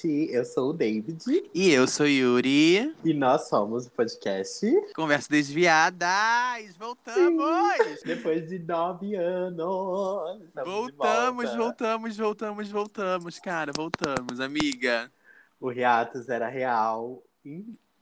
gente. Eu sou o David. E eu sou Yuri. E nós somos o podcast Conversa Desviadas. Voltamos! Depois de nove anos. voltamos, volta. voltamos, voltamos, voltamos, cara. Voltamos, amiga. O hiatus era real.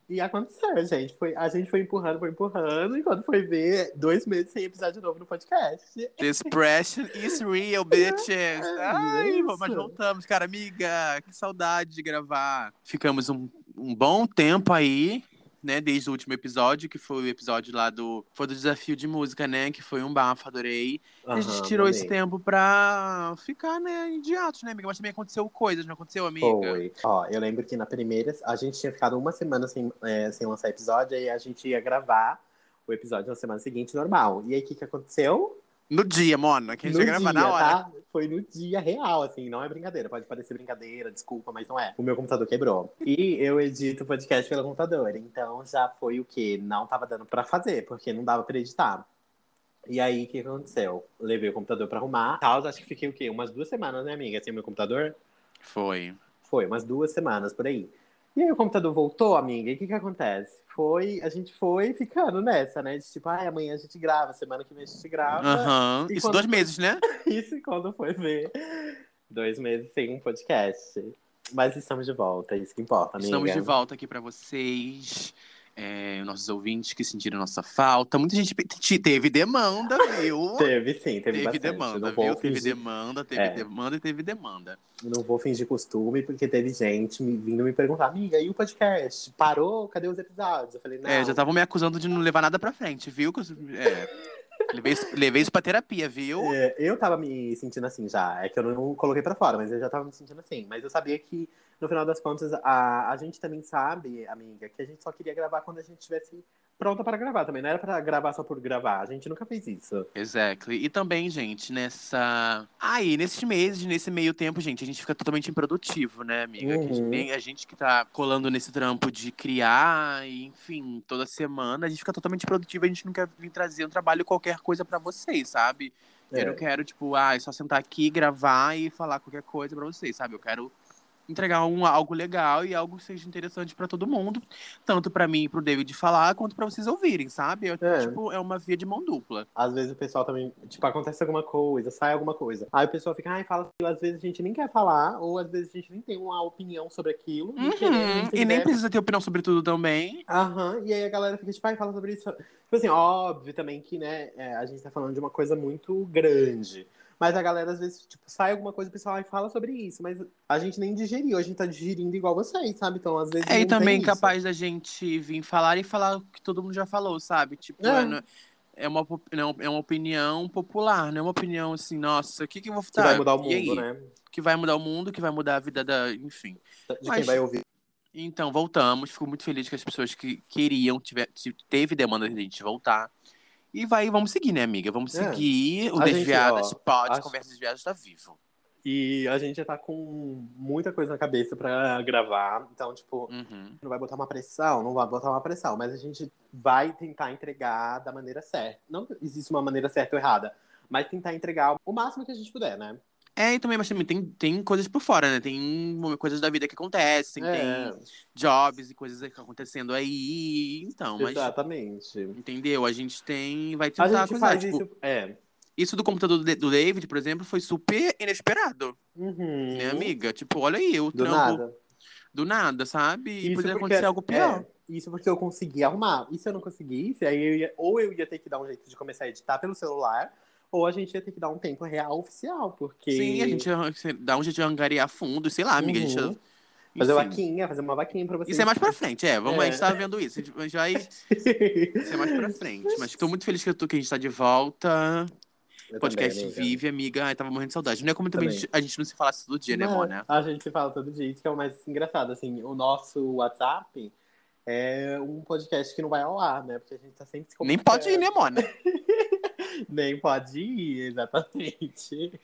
E, aconteceu, gente. Foi, a gente foi empurrando, foi empurrando. E quando foi ver, dois meses sem episódio novo no podcast. This pressure is real, bitches. Ai, Isso. mas voltamos, cara. Amiga, que saudade de gravar. Ficamos um, um bom tempo aí, né? Desde o último episódio, que foi o episódio lá do. Foi do desafio de música, né? Que foi um bafo, adorei. E a gente tirou esse tempo pra ficar, né, em hiatus, né, amiga? Mas também aconteceu coisas, não aconteceu, amiga? Foi. Ó, eu lembro que na primeira, a gente tinha ficado uma semana sem, é, sem lançar episódio, aí a gente ia gravar o episódio na semana seguinte, normal. E aí, o que, que aconteceu? No dia, Mona, que a gente no ia gravar dia, na hora. tá? Foi no dia real, assim, não é brincadeira. Pode parecer brincadeira, desculpa, mas não é. O meu computador quebrou. E eu edito o podcast pelo computador, então já foi o que não tava dando pra fazer, porque não dava pra editar. E aí, o que aconteceu? Levei o computador pra arrumar. Tal, acho que fiquei o quê? Umas duas semanas, né, amiga? Sem o meu computador? Foi. Foi, umas duas semanas por aí. E aí o computador voltou, amiga, e o que que acontece? Foi, a gente foi ficando nessa, né? De tipo, ai, amanhã a gente grava, semana que vem a gente grava. Aham. E Isso quando dois meses, né? Isso quando foi ver, dois meses sem um podcast. Mas estamos de volta, é isso que importa, amiga. Estamos de volta aqui pra vocês. É, nossos ouvintes que sentiram nossa falta. Muita gente teve demanda, viu? Teve sim, teve, Teve demanda, viu? Teve demanda, teve É. demanda e teve demanda. Não vou fingir costume, porque teve gente me, vindo me perguntar, amiga, e o podcast? Parou? Cadê os episódios? Eu falei, não. É, já estavam me acusando de não levar nada pra frente, viu? É, levei, isso- levei isso pra terapia, viu? É, eu tava me sentindo assim já. É que eu não coloquei pra fora, mas eu já tava me sentindo assim. Mas eu sabia que, no final das contas, a, a gente também sabe, amiga, que a gente só queria gravar quando a gente estivesse pronta para gravar também. Não era pra gravar só por gravar. A gente nunca fez isso. Exactly. E também, gente, nessa. Aí, nesses meses, nesse meio tempo, gente, a gente fica totalmente improdutivo, né, amiga? Que a, gente, Uhum. nem- a gente que tá colando nesse trampo de criar, e, enfim, toda semana, a gente fica totalmente improdutivo, a gente não quer vir trazer um trabalho qualquer coisa pra vocês, sabe? É. Eu não quero, tipo, ah, é só sentar aqui, gravar e falar qualquer coisa pra vocês, sabe? Eu quero entregar um, algo legal e algo que seja interessante pra todo mundo, tanto pra mim e pro David falar, quanto pra vocês ouvirem, sabe? Eu, É. Tipo, é uma via de mão dupla. Às vezes o pessoal também, tipo, acontece alguma coisa, sai alguma coisa. Aí o pessoal fica, ai, fala. Às vezes a gente nem quer falar, ou às vezes a gente nem tem uma opinião sobre aquilo. e Uhum, E entender. nem precisa ter opinião sobre tudo também. Aham, e aí a galera fica tipo, ai, fala sobre isso. Tipo assim, óbvio também que, né, é, a gente tá falando de uma coisa muito grande. Mas a galera, às vezes, tipo, sai alguma coisa, o pessoal ai, fala sobre isso. Mas a gente nem digeriu, a gente tá digerindo igual vocês, sabe? Então, às vezes. É, e também isso. capaz da gente vir falar e falar o que todo mundo já falou, sabe? Tipo, É. é, é uma, não, é uma opinião popular, não é uma opinião assim, nossa, o que, que eu vou Que tá, vai mudar o mundo, né? Que vai mudar o mundo, que vai mudar a vida da. Enfim. De Mas- quem vai ouvir. Então, voltamos. Fico muito feliz que as pessoas que queriam, tiver, te- teve demanda de a gente voltar. E vai, vamos seguir, né, amiga? Vamos É. seguir. O A gente, Desviadas ó, pode, acho- Conversa Desviadas tá vivo. E a gente já tá com muita coisa na cabeça pra gravar. Então, tipo, Uhum. não vai botar uma pressão, não vai botar uma pressão, mas a gente vai tentar entregar da maneira certa. Não existe uma maneira certa ou errada, mas tentar entregar o máximo que a gente puder, né? É, e também, mas também tem, tem coisas por fora, né? Tem coisas da vida que acontecem, É, tem jobs e coisas que acontecendo aí. Então, mas. exatamente. Entendeu? A gente tem. Vai A tentar gente coisar. faz tipo, isso. É. isso do computador do Da- do David, por exemplo, foi super inesperado, Uhum. né, amiga? Tipo, olha aí, o Do trampo nada. do nada, sabe? E Isso poderia porque- acontecer algo pior. é, isso porque eu consegui arrumar. E se eu não conseguisse, aí eu ia, ou eu ia ter que dar um jeito de começar a editar pelo celular, ou a gente ia ter que dar um tempo real oficial, porque. Sim, a gente ia dá um jeito de angariar fundo, sei lá, amiga. A gente Uhum. ia- Fazer enfim. vaquinha, fazer uma vaquinha pra vocês. Isso é mais pra frente, é. Vamos, É. a gente tá vendo isso. A gente vai. Isso é mais pra frente. Mas tô muito feliz que, eu tô, que a gente tá de volta. Eu podcast também, amiga. vive, amiga. Ai, tava morrendo de saudade. Não é como também a Também. gente, a gente não se falasse todo dia, né, Mona? A gente se fala todo dia, isso que é o mais engraçado. Assim, o nosso WhatsApp é um podcast que não vai ao ar, né? Porque a gente tá sempre se Nem pode ir, né, Mona? Nem pode ir, exatamente.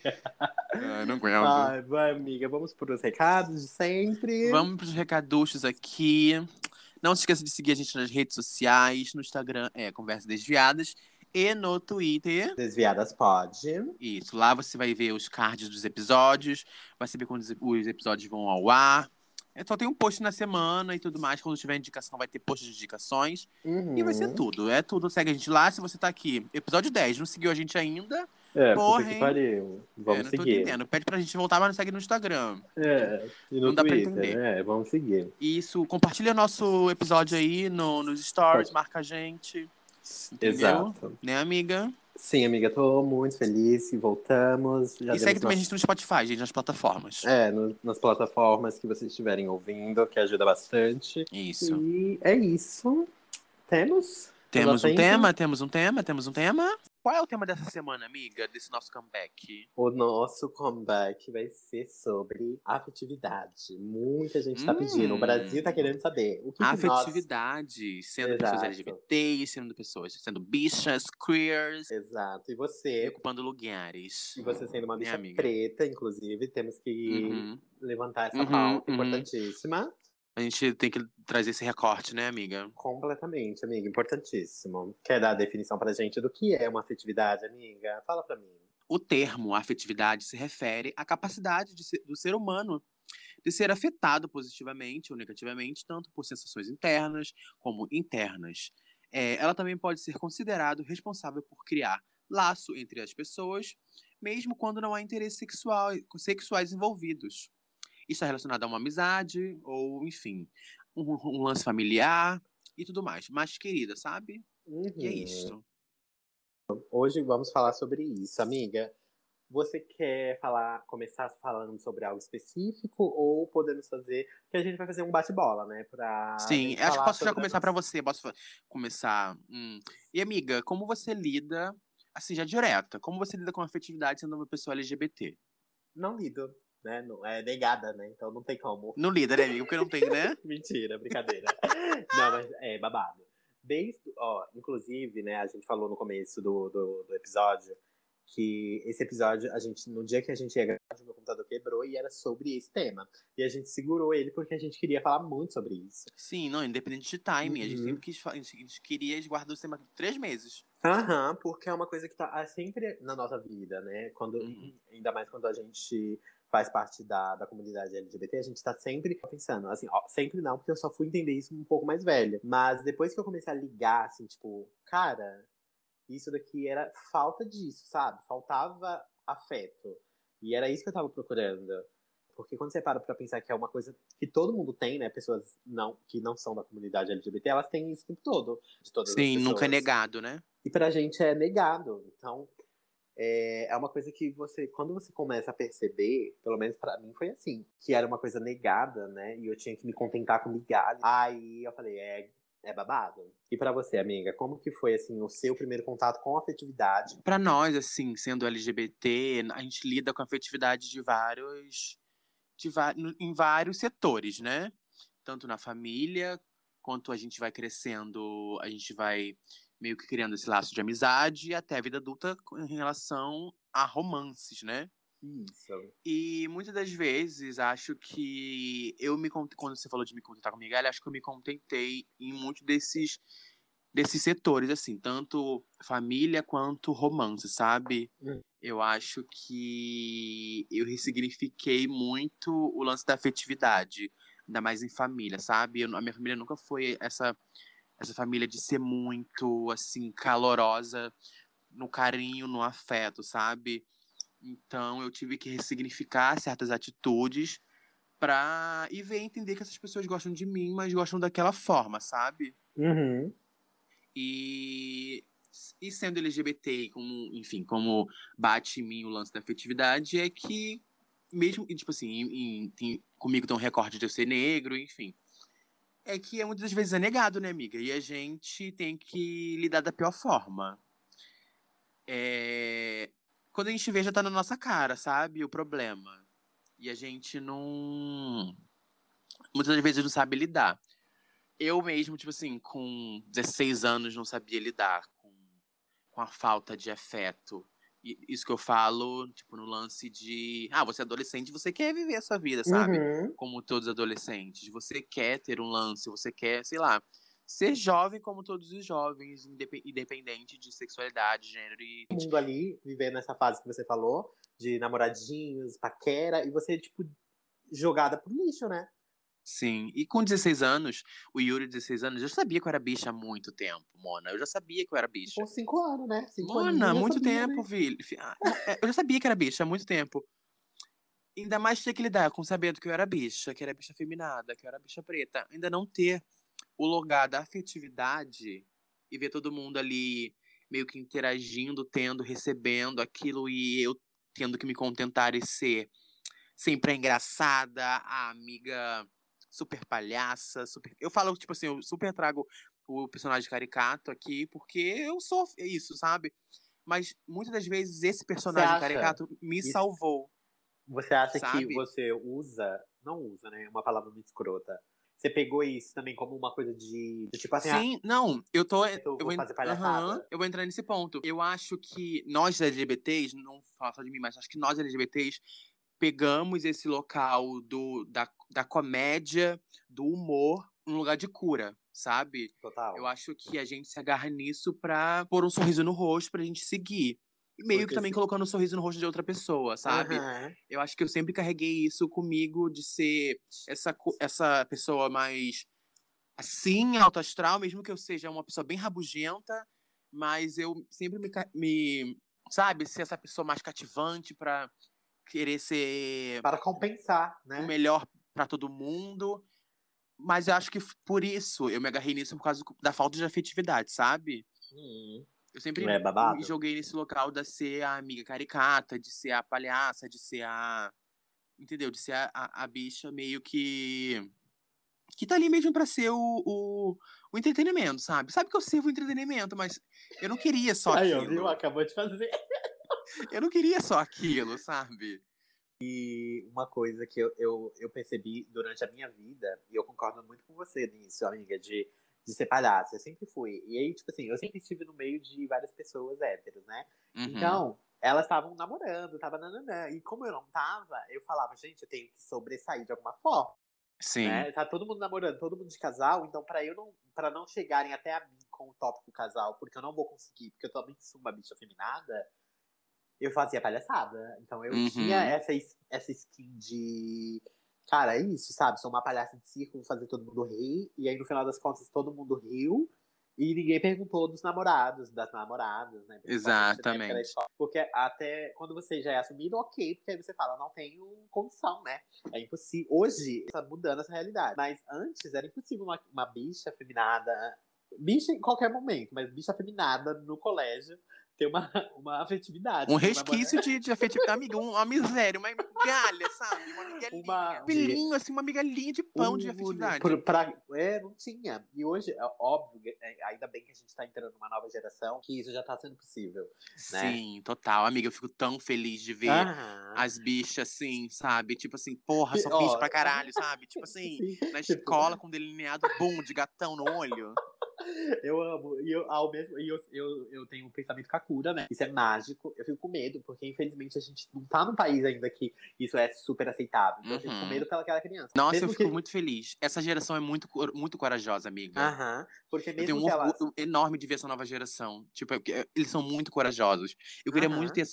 Ah, não aguento. Ai, vai, amiga, vamos pros recados de sempre. Vamos pros recaduchos aqui. Não se esqueça de seguir a gente nas redes sociais. No Instagram é Conversa Desviadas. e no Twitter. Desviadas pode. Isso, lá você vai ver os cards dos episódios, vai saber quando os episódios vão ao ar. É, só tem um post na semana e tudo mais. Quando tiver indicação, vai ter post de indicações. Uhum. E vai ser tudo. É tudo. Segue a gente lá. Se você tá aqui, episódio 10, não seguiu a gente ainda, É, Porra, que pariu. Vamos é, não tô seguir. entendendo. Pede pra gente voltar, mas não segue no Instagram. É, e no Não dá pra Twitter, entender. É, vamos seguir. Isso, compartilha nosso episódio aí no, nos stories, marca a gente. Entendeu? Exato. Né, amiga? Sim, amiga, tô muito feliz e voltamos. Já e segue também a gente no Spotify, gente, nas plataformas. É, no- nas plataformas que vocês estiverem ouvindo, que ajuda bastante. Isso. E é isso. Temos? Temos um tempo? tema, temos um tema, temos um tema. Qual é o tema dessa semana, amiga? Desse nosso comeback? O nosso comeback vai ser sobre afetividade. Muita gente tá pedindo. Hum. O Brasil tá querendo saber. O que, que nós... Afetividade, sendo pessoas Exato. LGBTs, sendo pessoas, sendo bichas, queers, Exato. E você? ocupando lugares. E você sendo uma Né, bicha preta, inclusive, temos que Uhum. levantar essa Uhum, pauta uhum. importantíssima. A gente tem que trazer esse recorte, né, amiga? Completamente, amiga. Importantíssimo. Quer dar a definição pra gente do que é uma afetividade, amiga? Fala pra mim. O termo afetividade se refere à capacidade de ser- do ser humano de ser afetado positivamente ou negativamente, tanto por sensações internas como internas. É, ela também pode ser considerado responsável por criar laço entre as pessoas, mesmo quando não há interesses sexual, sexuais envolvidos. Isso é relacionado a uma amizade, ou, enfim, um, um lance familiar e tudo mais. Mais querida, sabe? E é Uhum. isso. Hoje vamos falar sobre isso, amiga. Você quer falar, começar falando sobre algo específico ou podemos fazer? Que a gente vai fazer um bate-bola, né? Pra Sim, acho que posso já começar a pra você. Posso começar. hum. E amiga, como você lida, assim, já direta, como você lida com a afetividade sendo uma pessoa LGBT? Não lido, né? Não, é negada, né? Então não tem como. Não lida, né, amiga? Porque não tem, né? Mentira, brincadeira. não, mas é babado. Desde, ó, inclusive, né, a gente falou no começo do, do, do episódio que esse episódio, a gente, no dia que a gente ia gravar, o meu computador quebrou e era sobre esse tema. E a gente segurou ele porque a gente queria falar muito sobre isso. Sim, não, independente de timing. A gente Uhum. sempre quis, a gente- queria guardar o tema de três meses. Aham, porque é uma coisa que tá sempre na nossa vida, né? Quando, Uhum. Ainda mais quando a gente faz parte da, da comunidade LGBT, a gente tá sempre pensando, assim, ó, sempre não, porque eu só fui entender isso um pouco mais velha. Mas depois que eu comecei a ligar, assim, tipo, cara, isso daqui era falta disso, sabe? Faltava afeto. E era isso que eu tava procurando. Porque quando você para pra pensar que é uma coisa que todo mundo tem, né? Pessoas não, que não são da comunidade LGBT, elas têm isso o tempo todo. De todas as Sim, nunca é negado, né? E pra gente é negado. Então, é, é uma coisa que você, quando você começa a perceber, pelo menos pra mim foi assim, que era uma coisa negada, né? E eu tinha que me contentar com migalha. Aí eu falei, é, é babado. E pra você, amiga, como que foi, assim, o seu primeiro contato com a afetividade? Pra nós, assim, sendo LGBT, a gente lida com a afetividade de vários. De em vários setores, né? Tanto na família, quanto a gente vai crescendo, a gente vai meio que criando esse laço de amizade, até a vida adulta em relação a romances, né? Isso. E muitas das vezes acho que eu me quando você falou de me contentar com migalha, acho que eu me contentei em muitos desses desses setores assim, tanto família quanto romance, sabe? Hum. Eu acho que eu ressignifiquei muito o lance da afetividade, ainda mais em família, sabe? Eu- a minha família nunca foi essa essa família de ser muito assim calorosa no carinho, no afeto, sabe? Então eu tive que ressignificar certas atitudes pra e ver entender que essas pessoas gostam de mim, mas gostam daquela forma, sabe? Uhum. E e sendo LGBT, como, enfim, como bate em mim o lance da afetividade, é que mesmo, tipo assim, em- em- comigo tem um recorde de eu ser negro, enfim. É que é, muitas vezes é negado, né, amiga? E a gente tem que lidar da pior forma. É, Quando a gente vê, já tá na nossa cara, sabe? O problema. E a gente não. Muitas das vezes não sabe lidar. Eu mesmo, tipo assim, com 16 anos, não sabia lidar com, com a falta de afeto. Isso que eu falo, tipo, no lance de. Ah, você é adolescente, você quer viver a sua vida, sabe? Uhum. como todos os adolescentes. Você quer ter um lance, você quer, sei lá, ser jovem como todos os jovens, independente de sexualidade, gênero e. O mundo ali, vivendo nessa fase que você falou, de namoradinhos, paquera, e você, tipo, jogada pro lixo, né? Sim, e com 16 anos, o Yuri, 16 anos, eu já sabia que eu era bicha há muito tempo, Mona. Eu já sabia que eu era bicha. Com 5 anos, né? Cinco Mona, muito sabia, tempo, né? filho. Ah, é, eu já sabia que era bicha há muito tempo. Ainda mais ter que lidar com sabendo que eu era bicha, que era bicha feminada, que eu era bicha preta. Ainda não ter o lugar da afetividade e ver todo mundo ali meio que interagindo, tendo, recebendo aquilo e eu tendo que me contentar e ser sempre a engraçada, a amiga super palhaça, super. Eu falo, tipo assim, eu super trago o personagem caricato aqui, porque eu sou isso, sabe? Mas muitas das vezes esse personagem caricato me isso... salvou. Você acha sabe? que você usa, não usa, né? Uma palavra muito escrota. Você pegou isso também como uma coisa de, de tipo assim. Sim, ah, não, eu tô. Eu vou, fazer palhaçada. Uhum, eu vou entrar nesse ponto. Eu acho que nós LGBTs, não falo só de mim, mas acho que nós LGBTs pegamos esse local do, da, da comédia, do humor, um lugar de cura, sabe? Total. Eu acho que a gente se agarra nisso pra pôr um sorriso no rosto pra gente seguir. E meio Porque que também se... colocando um sorriso no rosto de outra pessoa, sabe? Uhum. Eu acho que eu sempre carreguei isso comigo de ser essa, essa pessoa mais assim, alto astral, mesmo que eu seja uma pessoa bem rabugenta, mas eu sempre me, me sabe, ser essa pessoa mais cativante para querer ser para compensar, né? O melhor para todo mundo. Mas eu acho que por isso eu me agarrei nisso por causa da falta de afetividade, sabe? Hum. Eu sempre é me joguei nesse local de ser a amiga caricata, de ser a palhaça, de ser a. Entendeu? De ser a, a, a bicha meio que. Que tá ali mesmo pra ser o, o, o, entretenimento, sabe? Sabe que eu sirvo entretenimento, mas eu não queria só Aí, aquilo. Viu? Acabou de fazer. eu não queria só aquilo, sabe? E uma coisa que eu, eu, eu percebi durante a minha vida, e eu concordo muito com você nisso, amiga, de de ser palhaça. Eu sempre fui. E aí, tipo assim, eu sempre estive no meio de várias pessoas héteros, né? Uhum. Então, elas estavam namorando, tava nananã. E como eu não tava, eu falava, gente, eu tenho que sobressair de alguma forma. Sim. Né? Tá todo mundo namorando, todo mundo de casal, então para eu não para não chegarem até a mim com o tópico casal, porque eu não vou conseguir, porque eu também sou uma bicha feminada, eu fazia palhaçada. Então eu uhum. tinha essa, essa skin de cara, é isso, sabe? Sou uma palhaça de circo, fazer todo mundo rir. E aí, no final das contas, todo mundo riu. E ninguém perguntou dos namorados, das namoradas, né? Exatamente. Porque até quando você já é assumido, ok, porque aí você fala, não tenho condição, né? É impossível. Hoje, está mudando essa realidade. Mas antes era impossível uma, uma bicha feminada. Bicha em qualquer momento, mas bicha feminada no colégio ter uma, uma afetividade. Um resquício de, de afetividade. Amiga, uma miséria, uma migalha, sabe? Uma migalhinha. Uma, pilinho, assim, uma migalhinha de pão um, de afetividade. Por, pra, é, não tinha. E hoje, é óbvio, é, ainda bem que a gente tá entrando numa nova geração, que isso já tá sendo possível. Né? Sim, total. Amiga, eu fico tão feliz de ver ah. as bichas, assim, sabe? Tipo assim, porra, são bichas pra caralho, sabe? Tipo assim, Sim. na tipo escola com delineado bom de gatão no olho. Eu amo. E eu, ao mesmo, e eu, eu, eu tenho um pensamento Kakura, né? Isso é mágico. Eu fico com medo, porque infelizmente a gente não tá num país ainda que isso é super aceitável. Então uhum. eu fico com uhum. medo pelaquela criança. Nossa, mesmo eu fico que... muito feliz. Essa geração é muito, muito corajosa, amiga. Aham. Uhum. Porque mesmo eu tenho um orgulho enorme de ver essa nova geração. Tipo, eles são muito corajosos. Eu queria uhum. muito ter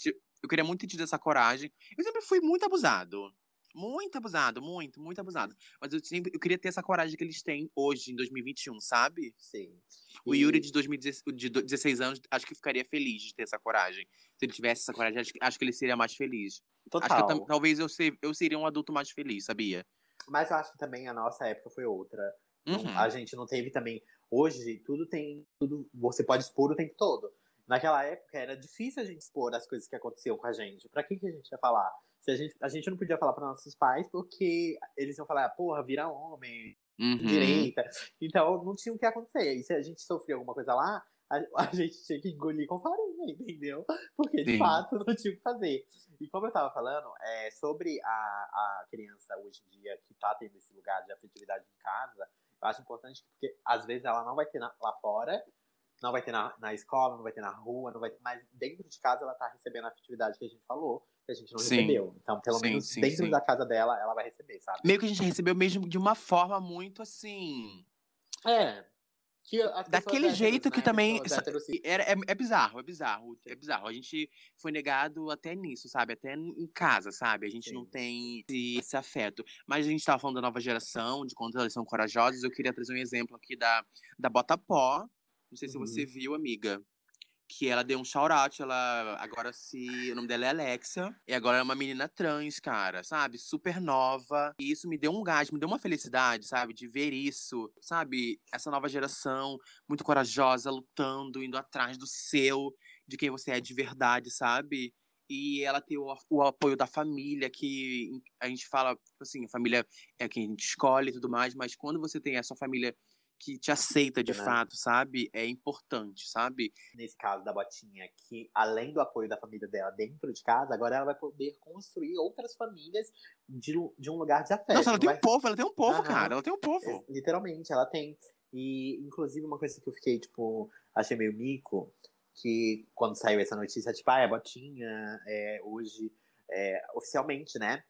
eu queria muito ter tido essa coragem. Eu sempre fui muito abusado. Muito abusado, muito, muito abusado. Mas eu, sempre, eu queria ter essa coragem que eles têm hoje, em 2021, sabe? Sim. O. Yuri de, 2016, de 16 anos, acho que ficaria feliz de ter essa coragem. Se ele tivesse essa coragem, acho, acho que ele seria mais feliz. Total. Que talvez eu, ser, eu seria um adulto mais feliz, sabia? Mas eu acho que também a nossa época foi outra. Uhum. A gente não teve também. Hoje, tudo tem. tudo Você pode expor o tempo todo. Naquela época era difícil a gente expor as coisas que aconteciam com a gente. Pra quem que a gente ia falar? Se a, gente, a gente não podia falar para nossos pais porque eles iam falar, porra, vira homem, uhum. direita. Então não tinha o que acontecer. E se a gente sofria alguma coisa lá, a, a gente tinha que engolir com farinha, entendeu? Porque de Sim. fato não tinha o que fazer. E como eu tava falando, é, sobre a, a criança hoje em dia que tá tendo esse lugar de afetividade em casa, eu acho importante porque às vezes ela não vai ter na, lá fora, não vai ter na, na escola, não vai ter na rua, não vai ter, mas dentro de casa ela tá recebendo a afetividade que a gente falou que a gente não sim. recebeu. Então, pelo sim, menos sim, dentro da casa dela, ela vai receber, sabe? Meio que a gente recebeu mesmo de uma forma muito assim. É. que Daquele héteros, jeito que né, também. pessoas héteros Era, é, é bizarro, é bizarro, é bizarro. A gente foi negado até nisso, sabe? Até em casa, sabe? A gente não tem esse, esse afeto. Mas a gente tava falando da nova geração, de quanto elas são corajosas. Eu queria trazer um exemplo aqui da, da Botapó. Não sei se Uhum. você viu, amiga. Que ela deu um shout-out, ela agora se. O nome dela é Alexa. E agora é uma menina trans, cara, sabe? Super nova. E isso me deu um gás, me deu uma felicidade, sabe? De ver isso, sabe? Essa nova geração muito corajosa, lutando, indo atrás do seu, de quem você é de verdade, sabe? E ela ter o, o apoio da família, que a gente fala, assim, a família é quem a gente escolhe e tudo mais, mas quando você tem a sua família que te aceita de Né? fato, sabe? É importante, sabe? nesse caso da Botinha, que além do apoio da família dela dentro de casa, agora ela vai poder construir outras famílias de, um- de um lugar de afeto. Nossa, ela tem vai- um povo, ela tem um povo, Aham. cara. Ela tem um povo. É, Literalmente, ela tem. E, inclusive, uma coisa que eu fiquei, tipo, achei meio mico, que quando saiu essa notícia, tipo, ah, a Botinha, é, hoje, é, oficialmente, né,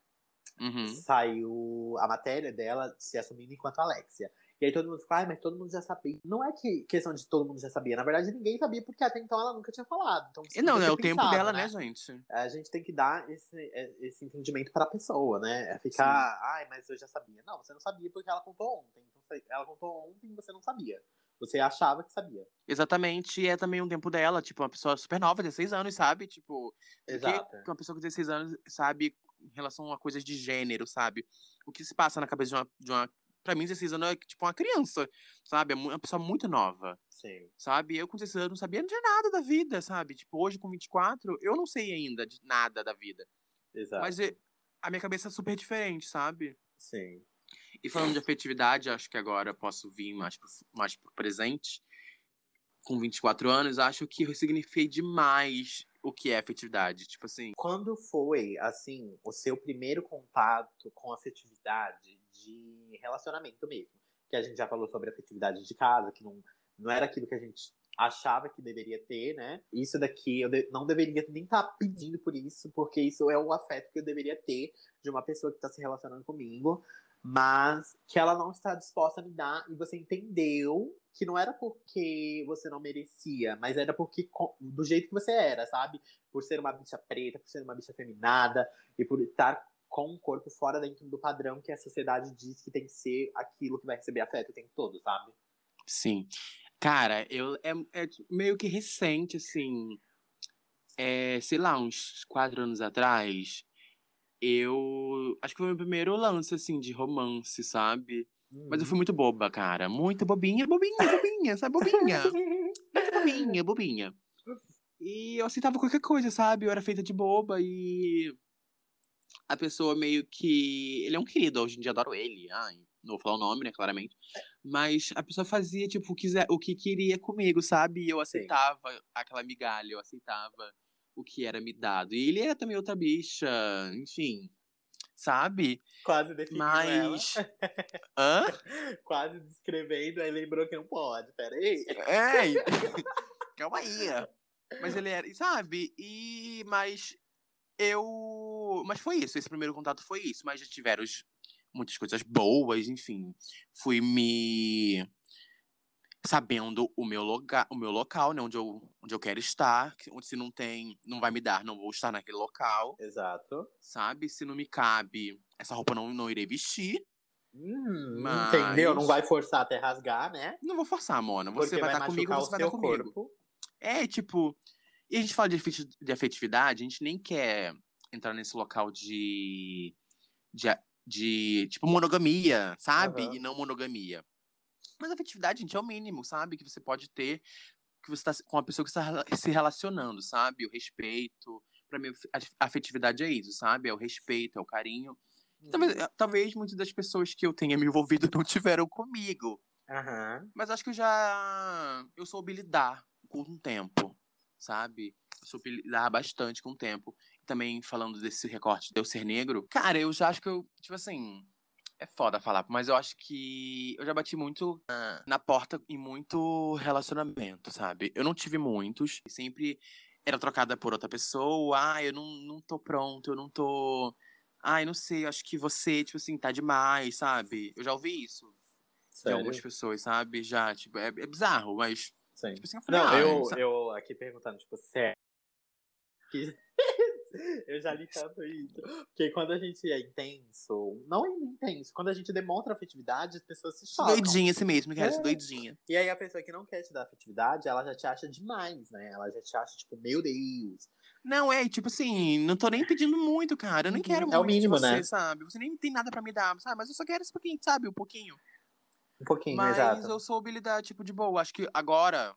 Uhum. saiu a matéria dela se assumindo enquanto Alexia. E aí todo mundo ficou, ai, mas todo mundo já sabia. Não é que questão de todo mundo já sabia. Na verdade, ninguém sabia, porque até então ela nunca tinha falado. Então, E não, tem é que o tempo dela, né, gente? A gente tem que dar esse, é, esse entendimento pra pessoa, né? É ficar, ai, mas eu já sabia. Não, você não sabia porque ela contou ontem. Então, ela contou ontem e você não sabia. Você achava que sabia. Exatamente, e é também um tempo dela, tipo, uma pessoa super nova, 16 anos, sabe? Tipo, o que Exato. uma pessoa com 16 anos sabe em relação a coisas de gênero, sabe? O que se passa na cabeça de uma. De uma pra mim, 16 anos é tipo uma criança, sabe? É mu- uma pessoa muito nova, Sim. sabe? Eu com 16 anos não sabia de nada da vida, sabe? Tipo, hoje com 24, eu não sei ainda de nada da vida. Exato. Mas é- a minha cabeça é super diferente, sabe? Sim. E falando de afetividade, acho que agora eu posso vir mais pro, mais pro presente. Com 24 anos, acho que eu signifiquei demais o que é afetividade. Tipo assim, Quando foi, assim, o seu primeiro contato com afetividade de relacionamento mesmo? Que a gente já falou sobre afetividade de casa, que não, não era aquilo que a gente achava que deveria ter, né? Isso daqui eu de- não deveria nem estar pedindo por isso, porque isso é o afeto que eu deveria ter de uma pessoa que está se relacionando comigo, mas que ela não está disposta a me dar e você entendeu que não era porque você não merecia, mas era porque do jeito que você era, sabe? Por ser uma bicha preta, por ser uma bicha feminada e por estar com um corpo fora dentro do padrão que a sociedade diz que tem que ser aquilo que vai receber afeto o tempo todo, sabe? sim. Cara, eu é, é meio que recente, assim. É, sei lá, uns quatro anos atrás. Eu. Acho que foi o meu primeiro lance, assim, de romance, sabe? Mas eu fui muito boba, cara. Muito bobinha, bobinha, bobinha, sabe? Bobinha. Muito bobinha, bobinha. E eu aceitava qualquer coisa, sabe? Eu era feita de boba e. A pessoa meio que. Ele é um querido, hoje em dia adoro ele. Ai, não vou falar o nome, né, claramente. Mas a pessoa fazia, tipo, o que, o que queria comigo, sabe? E eu aceitava aquela migalha, eu aceitava o que era me dado. E ele era também outra bicha, enfim. Sabe? Quase definiu Mas. ela. Hã? Quase descrevendo, aí lembrou que não pode. Peraí. É, calma aí. Mas ele era, sabe? E mas eu, mas foi isso, esse primeiro contato foi isso, mas já tiveram muitas coisas boas, enfim. Fui me sabendo o meu local, o meu local, né, onde eu, onde eu quero estar, onde se não tem, não vai me dar, não vou estar naquele local, Exato. sabe? Se não me cabe, essa roupa não não irei vestir. Hum, Mas- Entendeu? Não vai forçar até rasgar, né? Não vou forçar, Mona. Você Porque vai vai, estar comigo, machucar você vai estar comigo. corpo. É, tipo. E a gente fala de afetividade, a gente nem quer entrar nesse local de. de, de tipo, monogamia, sabe? Aham. E não monogamia. Mas afetividade, gente, é o mínimo, sabe? Que você pode ter que você tá com a pessoa que está se relacionando, sabe? O respeito. Pra mim, a afetividade é isso, sabe? É o respeito, é o carinho. Talvez, talvez muitas das pessoas que eu tenha me envolvido não tiveram comigo. Aham. Mas acho que eu já. Eu soube lidar com o tempo, sabe? Eu soube lidar bastante com o tempo. E também falando desse recorte de eu ser negro, cara, eu já acho que eu, tipo assim. É foda falar, mas eu acho que eu já bati muito na, na porta em muito relacionamento, sabe? Eu não tive muitos, sempre era trocada por outra pessoa. Ah, eu não, não tô pronto, eu não tô. Ai, não sei, eu acho que você, tipo assim, tá demais, sabe? Eu já ouvi isso. de algumas pessoas, sabe? Já, tipo, é, é bizarro, mas. Sim. Tipo assim, eu falei, Não, ah, eu, eu aqui perguntando, tipo, sério. Que- eu já li tanto isso. Porque quando a gente é intenso, não é intenso, quando a gente demonstra afetividade, as pessoas se chocam. Doidinha assim mesmo, cara, É. doidinha. E aí a pessoa que não quer te dar afetividade, ela já te acha demais, né? Ela já te acha, tipo, meu Deus. Não, é, tipo assim, não tô nem pedindo muito, cara. Eu nem Uhum, quero é o muito mínimo, de você, né? sabe? Você nem tem nada pra me dar, sabe? Mas eu só quero esse pouquinho, sabe? Um pouquinho. Um pouquinho, Mas exato. eu soube lidar, tipo, de boa. Acho que agora,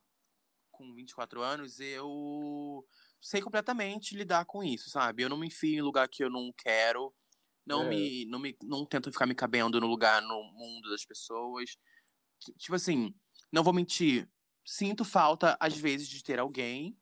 com 24 anos, eu sei completamente lidar com isso, sabe? Eu não me enfio em lugar que eu não quero. Não É. me, não me. Não tento ficar me cabendo no lugar, no mundo das pessoas. Tipo assim, não vou mentir. Sinto falta, às vezes, de ter alguém.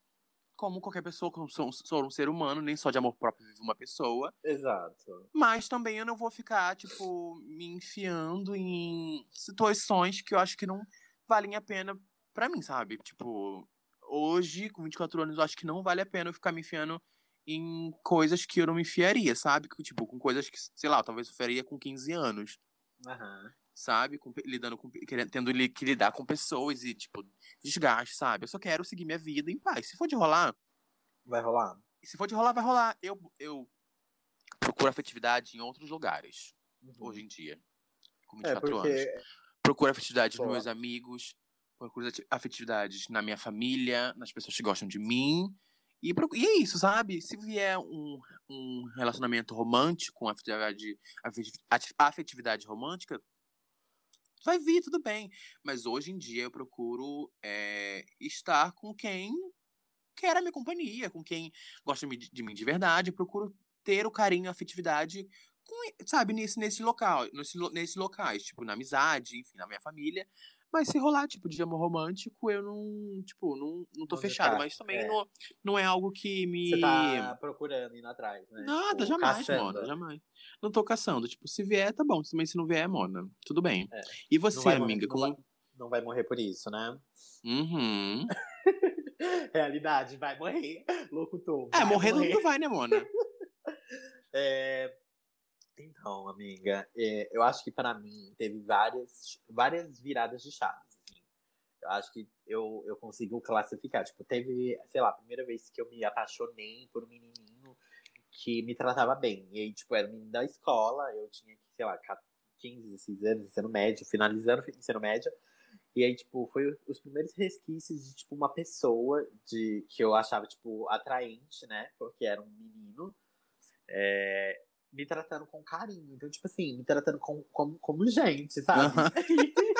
Como qualquer pessoa, como sou, sou um ser humano, nem só de amor próprio vive uma pessoa. Exato. Mas também eu não vou ficar, tipo, me enfiando em situações que eu acho que não valem a pena pra mim, sabe? Tipo, hoje, com 24 anos, eu acho que não vale a pena eu ficar me enfiando em coisas que eu não me enfiaria, sabe? Tipo, com coisas que, sei lá, talvez eu faria com 15 anos, Aham. sabe? Com, lidando com, querendo, tendo que lidar com pessoas e, tipo, desgaste, sabe? Eu só quero seguir minha vida em paz. Se for de rolar, Vai rolar? se for de rolar, vai rolar. Eu, eu procuro afetividade em outros lugares Uhum. hoje em dia, com É, 24 porque anos. Procuro afetividade nos meus amigos, procuro afetividades na minha família, nas pessoas que gostam de mim. E, e é isso, sabe? Se vier um, um relacionamento romântico, com afetividade, afetividade romântica, vai vir, tudo bem. Mas hoje em dia eu procuro é, estar com quem quer a minha companhia, com quem gosta de mim- de verdade. Eu procuro ter o carinho, a afetividade, com, sabe, nesse, nesse local, nesse, nesses locais, tipo, na amizade, enfim, na minha família. Mas se rolar, tipo, de amor romântico, eu não, tipo, não, não tô Não fechado. descarta, Mas também é. não, não é algo que me... você tá procurando indo atrás, né? Nada, Tipo, jamais, caçando. Mona, jamais. Não tô caçando. Tipo, se vier, tá bom. Também se não vier, Mona. Tudo bem. É. E Não você, vai morrer- amiga? não vai- Não vai morrer por isso, né? Uhum. Realidade, vai morrer. Locutor. É, morrer todo mundo vai, né, Mona? É, Então, amiga, é, eu acho que pra mim teve várias, várias viradas de chaves. assim. Eu acho que eu, eu consigo classificar. Tipo, teve, sei lá, a primeira vez que eu me apaixonei por um menininho que me tratava bem. E aí, tipo, era um menino da escola, eu tinha, sei lá, 15, 16 anos, ensino médio, finalizando ensino médio. E aí, tipo, foi os primeiros resquícios de, tipo, uma pessoa de, que eu achava, tipo, atraente, né? Porque era um menino. é, me tratando com carinho. Então, tipo assim, me tratando com, como, como gente, sabe?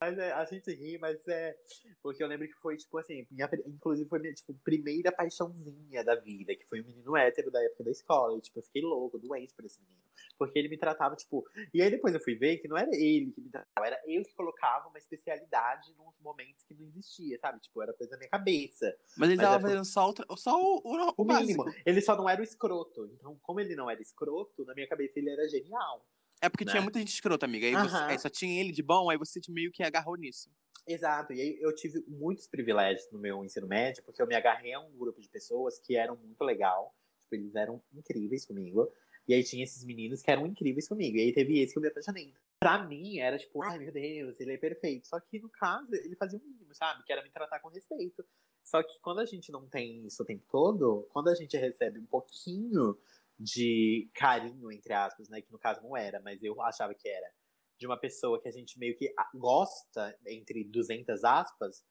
Mas é, a gente ri, mas é. Porque eu lembro que foi, tipo assim, minha, inclusive foi minha, tipo, primeira paixãozinha da vida, que foi um menino hétero da época da escola. E, tipo, eu fiquei louco, doente por esse menino. Porque ele me tratava, tipo. E aí depois eu fui ver que não era ele que me tratava, era eu que colocava uma especialidade nos momentos que não existia, sabe? Tipo, era coisa da minha cabeça. Mas ele Mas tava é fazendo só o, só o, o, O mínimo. Ele só não era o escroto. Então, como ele não era escroto, na minha cabeça ele era genial. É porque né? tinha muita gente escrota, amiga. Aí, você- Aham. aí só tinha ele de bom, aí você meio que agarrou nisso. Exato, e aí eu tive muitos privilégios no meu ensino médio, porque eu me agarrei a um grupo de pessoas que eram muito legal, tipo, eles eram incríveis comigo, e aí tinha esses meninos que eram incríveis comigo, e aí teve esse que eu me apaixonei. Pra mim, era tipo, ai meu Deus, ele é perfeito, só que no caso, ele fazia o mínimo, sabe, que era me tratar com respeito. Só que quando a gente não tem isso o tempo todo, quando a gente recebe um pouquinho de carinho, entre aspas, né, que no caso não era, mas eu achava que era, de uma pessoa que a gente meio que gosta, entre 200 aspas,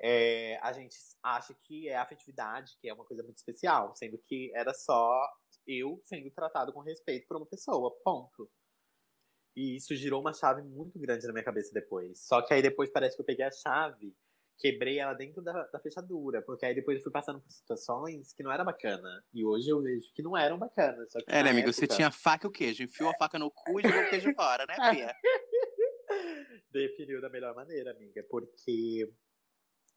é, a gente acha que é afetividade, que é uma coisa muito especial, sendo que era só eu sendo tratado com respeito por uma pessoa, ponto. E isso girou uma chave muito grande na minha cabeça depois. Só que aí depois parece que eu peguei a chave, quebrei ela dentro da, da fechadura, porque aí depois eu fui passando por situações que não era bacana. E hoje eu vejo que não eram bacanas. Só que É, né, amigo? Você época- tinha a faca e o queijo. Enfiou a faca no cu e jogou o queijo fora, né, Fia? definiu da melhor maneira, amiga, porque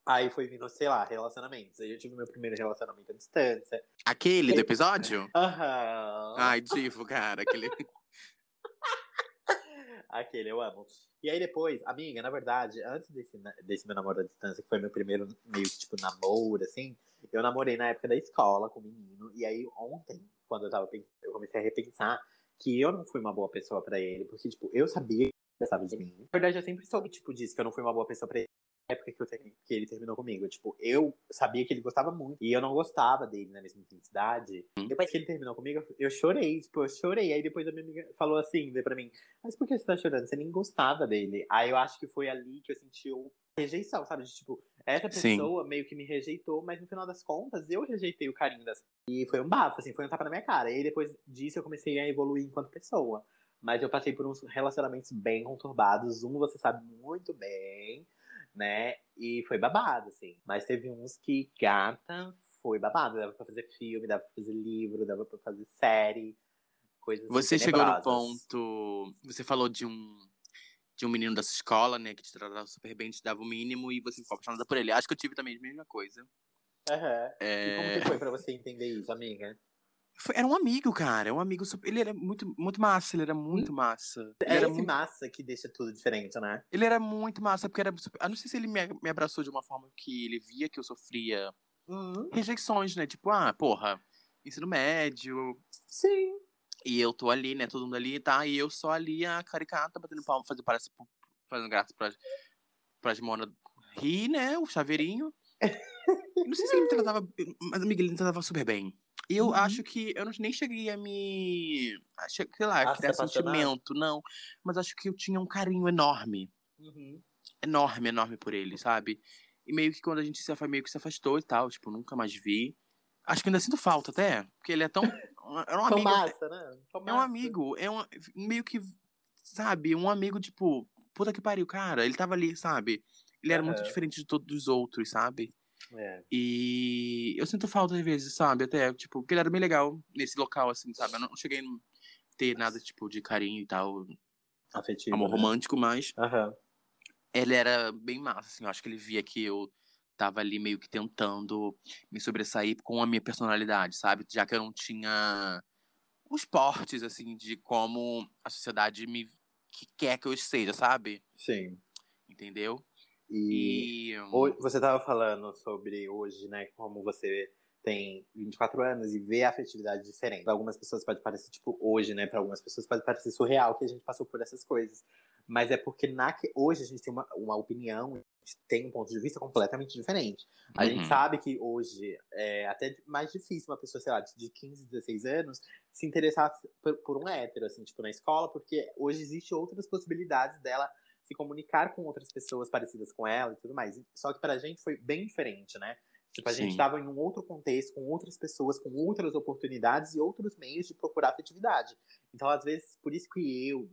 aí foi vindo, sei lá, relacionamentos. Aí eu tive meu primeiro relacionamento à distância. Aquele do episódio? Aham. Ai, divo, cara. Aquele... Aquele eu amo. E aí depois, amiga, na verdade, antes desse, desse meu namoro à distância, que foi meu primeiro meio que tipo namoro, assim, eu namorei na época da escola com um menino. E aí ontem, quando eu tava pensando, eu comecei a repensar que eu não fui uma boa pessoa pra ele, porque, tipo, eu sabia que gostava de mim. Na verdade, eu sempre soube, tipo, disso, que eu não fui uma boa pessoa pra ele. Época que, eu, que ele terminou comigo. Tipo, eu sabia que ele gostava muito. E eu não gostava dele na mesma intensidade. Hum. Depois que ele terminou comigo, eu chorei. Tipo, eu chorei. Aí depois a minha amiga falou assim, veio pra mim. Mas por que você tá chorando? Você nem gostava dele. Aí eu acho que foi ali que eu senti o rejeição, sabe? De, tipo, essa pessoa Sim. meio que me rejeitou, mas no final das contas eu rejeitei o carinho das E foi um bafo, assim, foi um tapa na minha cara. E aí, depois disso eu comecei a evoluir enquanto pessoa. Mas eu passei por uns relacionamentos bem conturbados. Um você sabe muito bem, né? E foi babado, assim. Mas teve uns que, gata, foi babado. Dava pra fazer filme, dava pra fazer livro, dava pra fazer série. Coisas assim, Você chegou no ponto. Você falou de um. De um menino da sua escola, né? Que te tratava super bem, te dava o mínimo e você ficou apaixonada por ele. Acho que eu tive também a mesma coisa. Aham. E como É, que foi pra você entender isso, amiga? Foi- era um amigo, cara. É um amigo super. Ele era muito, muito massa, ele era muito massa. Ele É era esse muito, massa que deixa tudo diferente, né? ele era muito massa, porque era. super- Eu não sei se ele me, me abraçou de uma forma que ele via que eu sofria Uhum. rejeições, né? Tipo, ah, porra, ensino médio, Sim. E eu tô ali, né? Todo mundo ali, tá? E eu só ali, a caricata, batendo palma, fazendo, parece, fazendo graça pra, pra Mona rir, né? O chaveirinho. não sei se ele me tratava. Mas, amiga, ele me tratava super bem. E eu Uhum. acho que eu nem cheguei a me. Sei lá, A criar sentimento, não. Mas acho que eu tinha um carinho enorme. Uhum. Enorme, enorme por ele, sabe? E meio que quando a gente se afastou, meio que se afastou e tal, tipo, nunca mais vi. Acho que ainda sinto falta até, porque ele é tão. Era um amigo. massa, né? É um amigo, é um, meio que, sabe, um amigo, tipo, puta que pariu, cara, ele tava ali, sabe? Ele era muito Aham. diferente de todos os outros, sabe? É. E eu sinto falta às vezes, sabe? Até, tipo, porque ele era bem legal nesse local, assim, sabe? Eu não cheguei a ter nada, tipo, de carinho e tal, Afetivo. amor né? romântico, mas Aham. ele era bem massa, assim, eu acho que ele via que eu tava ali meio que tentando me sobressair com a minha personalidade, sabe? Já que eu não tinha os portes, assim, de como a sociedade me que quer que eu seja, sabe? Sim. Entendeu? E E. ho- você tava falando sobre hoje, né? Como você tem 24 anos e vê a afetividade diferente. Pra algumas pessoas pode parecer, tipo, hoje, né? Pra algumas pessoas pode parecer surreal que a gente passou por essas coisas. Mas é porque na que hoje a gente tem uma, uma opinião, a gente tem um ponto de vista completamente diferente. A gente Uhum. sabe que hoje é até mais difícil uma pessoa, sei lá, de 15, 16 anos se interessar por, por um hétero, assim, tipo, na escola, porque hoje existe outras possibilidades dela se comunicar com outras pessoas parecidas com ela e tudo mais. Só que pra gente foi bem diferente, né? Tipo, a gente Sim. tava em um outro contexto, com outras pessoas, com outras oportunidades e outros meios de procurar afetividade. Então, às vezes, por isso que eu,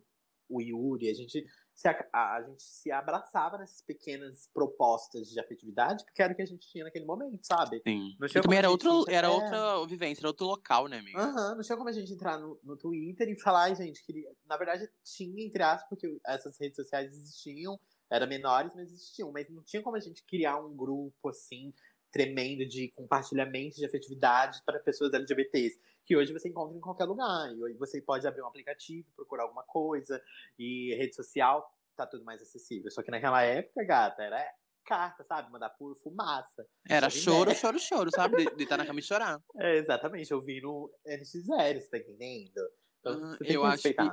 o Yuri, a gente a, a- gente se abraçava nessas pequenas propostas de afetividade, porque era o que a gente tinha naquele momento, sabe? Sim. Não tinha também era, outro, era é. outra vivência, era outro local, né, amiga? Aham, não tinha como a gente entrar no, no Twitter e falar, ai, gente, queria. Na verdade, tinha, entre aspas, porque essas redes sociais existiam, eram menores, mas existiam. Mas não tinha como a gente criar um grupo assim, tremendo de compartilhamento de afetividade para pessoas LGBTs, que hoje você encontra em qualquer lugar. E hoje você pode abrir um aplicativo, procurar alguma coisa, e rede social tá tudo mais acessível. Só que naquela época, gata, era carta, sabe? Mandar por fumaça. Era choro, Nerd. choro, choro, sabe? De- Deitar na cama e chorar. É, exatamente, eu vi no NX0, você tá entendendo? Então, Ah, você eu que acho que-.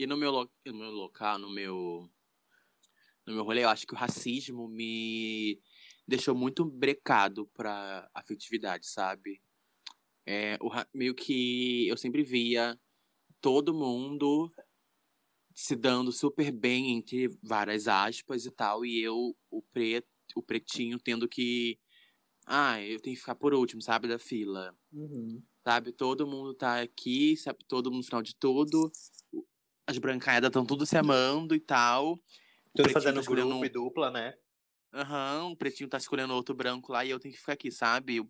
E no meu, lo- no meu local, no meu. No meu rolê, eu acho que o racismo me deixou muito brecado pra afetividade, sabe? É, o, meio que eu sempre via todo mundo se dando super bem entre várias aspas e tal, e eu, o preto, o pretinho, tendo que. Ah, eu tenho que ficar por último, sabe, da fila Uhum. sabe? Todo mundo tá aqui, sabe? Todo mundo no final de tudo. As brancadas estão tudo se amando e tal. Tudo fazendo tá escolhendo grupo e dupla, né? Aham, o pretinho tá escolhendo outro branco lá e eu tenho que ficar aqui, sabe?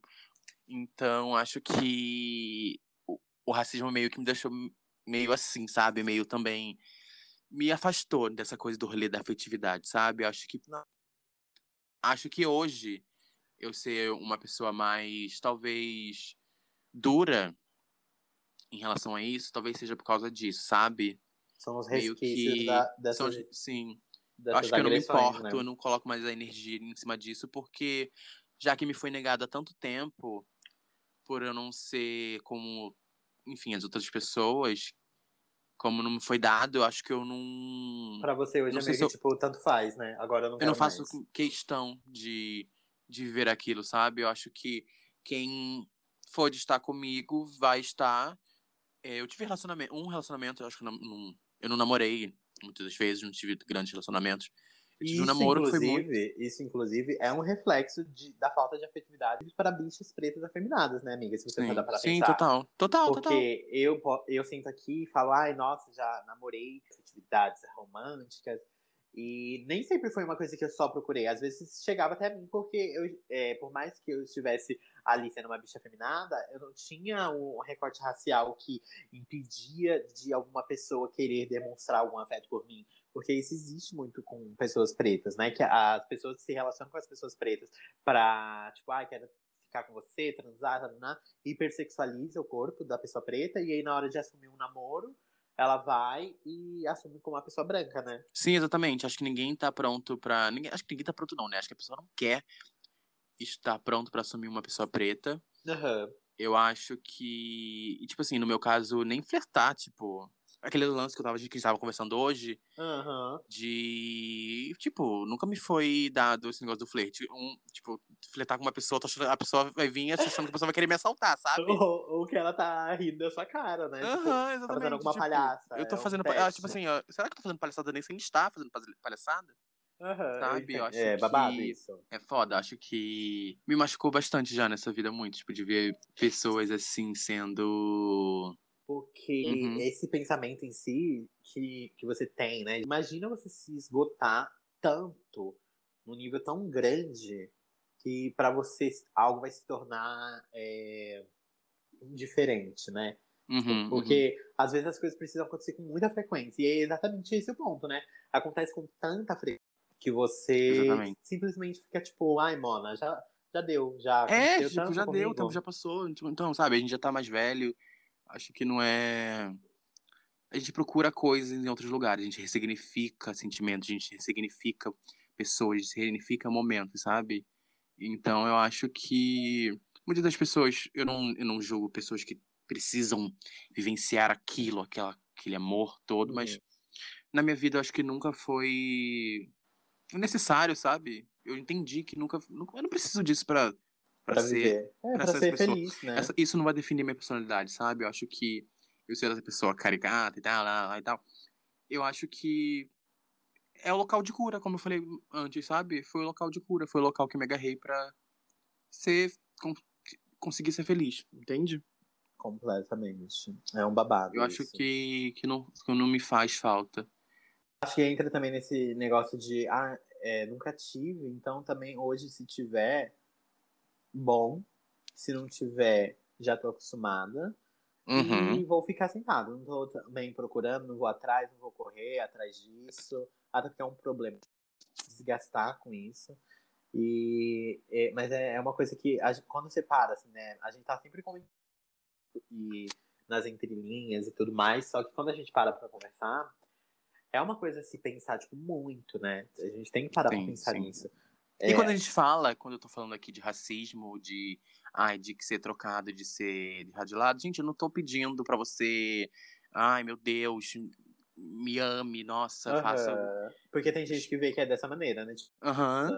Então, acho que o, o racismo meio que me deixou meio assim, sabe? Meio também me afastou dessa coisa do rolê da afetividade, sabe? Acho que acho que hoje eu ser uma pessoa mais talvez dura em relação a isso, talvez seja por causa disso, sabe? São os Meio resquícios que da, São, sim, dessas acho que eu não me importo, né? eu não coloco mais a energia em cima disso, porque já que me foi negado há tanto tempo, por eu não ser como, enfim, as outras pessoas, como não foi dado, eu acho que eu não. Pra você hoje Não é meio que, tipo, tanto faz, né? Agora eu não Eu não faço mais. questão de, de viver aquilo, sabe? Eu acho que quem for de estar comigo vai estar. É, eu tive relacionamento, um relacionamento, eu acho que não, não- eu não namorei muitas das vezes, não tive grandes relacionamentos. Isso, um namoro que foi muito. inclusive, isso, inclusive, é um reflexo de, da falta de afetividade para bichas pretas afeminadas, né, amiga? Se você Sim, for dar pra sim pensar. total. Total, Porque total. eu, eu sinto aqui e falo, ai, nossa, já namorei atividades românticas. E nem sempre foi uma coisa que eu só procurei. Às vezes chegava até mim, porque eu, é, por mais que eu estivesse ali sendo uma bicha feminada, eu não tinha um recorte racial que impedia de alguma pessoa querer demonstrar algum afeto por mim. Porque isso existe muito com pessoas pretas, né? Que as pessoas se relacionam com as pessoas pretas pra, tipo, ai, quero ficar com você, transar, transar hipersexualiza o corpo da pessoa preta, e aí na hora de assumir um namoro, ela vai e assume como uma pessoa branca, né? Sim, exatamente. Acho que ninguém tá pronto pra. Ninguém... Acho que ninguém tá pronto, não, né? Acho que a pessoa não quer estar pronto pra assumir uma pessoa preta. Aham. Eu acho que. E, tipo assim, no meu caso, nem flertar, tipo. Aquele lance que eu tava, que a gente tava conversando hoje, Aham. de. Tipo, nunca me foi dado esse negócio do flerte. Um, tipo, flertar com uma pessoa, achando- a pessoa vai vir achando que a pessoa vai querer me assaltar, sabe? Ou, ou que ela tá rindo da sua cara, né? Tipo, Aham, exatamente. fazendo alguma tipo, palhaça, Eu tô é um fazendo. pa- ah, tipo assim, ó, será que eu tô fazendo palhaçada nem sem estar fazendo paz- palhaçada? aham, sabe, eu acho é babado que- isso. É foda, acho que me machucou bastante já nessa vida muito, tipo, de ver pessoas assim sendo. Porque Uhum. esse pensamento em si que, que você tem, né? Imagina você se esgotar tanto, num nível tão grande, que pra você algo vai se tornar é, indiferente, né? Uhum, Porque às vezes as coisas precisam acontecer com muita frequência. E é exatamente esse o ponto, né? Acontece com tanta frequência que você Exatamente. simplesmente fica tipo, ai, Mona, já, já deu, já É, tipo, já deu, o comigo." tempo já passou. tipo, Então, sabe, a gente já tá mais velho. Acho que não é. A gente procura coisas em outros lugares, a gente ressignifica sentimentos, a gente ressignifica pessoas, a gente ressignifica momentos, sabe? Então eu acho que muitas das pessoas, eu não, eu não julgo pessoas que precisam vivenciar aquilo, aquela, aquele amor todo, mas Uhum. na minha vida eu acho que nunca foi necessário, sabe? Eu entendi que nunca, nunca eu não preciso disso pra, pra, Pra ser. É, pra ser pessoa. feliz, né? essa- isso não vai definir minha personalidade, sabe? Eu acho que eu ser essa pessoa caricata e tal, lá, lá e tal. Eu acho que é o local de cura, como eu falei antes, sabe? Foi o local de cura, foi o local que me agarrei pra ser con- conseguir ser feliz, entende? Completamente. É um babado. Eu acho isso. que, que, não, que não me faz falta. Acho que entra também nesse negócio de, ah, é, nunca tive, então também hoje, se tiver, bom. Se não tiver, já tô acostumada. Uhum. E vou ficar sentado. Não tô também procurando, não vou atrás, não vou correr atrás disso. Até porque é um problema desgastar com isso. E, é, mas é, é uma coisa que gente- quando você para, assim, né? A gente tá sempre comentando e nas entrelinhas e tudo mais, só que quando a gente para pra conversar, é uma coisa a se pensar, tipo, muito, né? A gente tem que parar Sim, pra pensar sim. nisso. E É, quando a gente fala, quando eu tô falando aqui de racismo, de, ai, de ser trocado, de ser de lado, gente, eu não tô pedindo pra você, ai, meu Deus, me ame, nossa, faça. aham. Porque tem gente que vê que é dessa maneira, né? Tipo, Aham.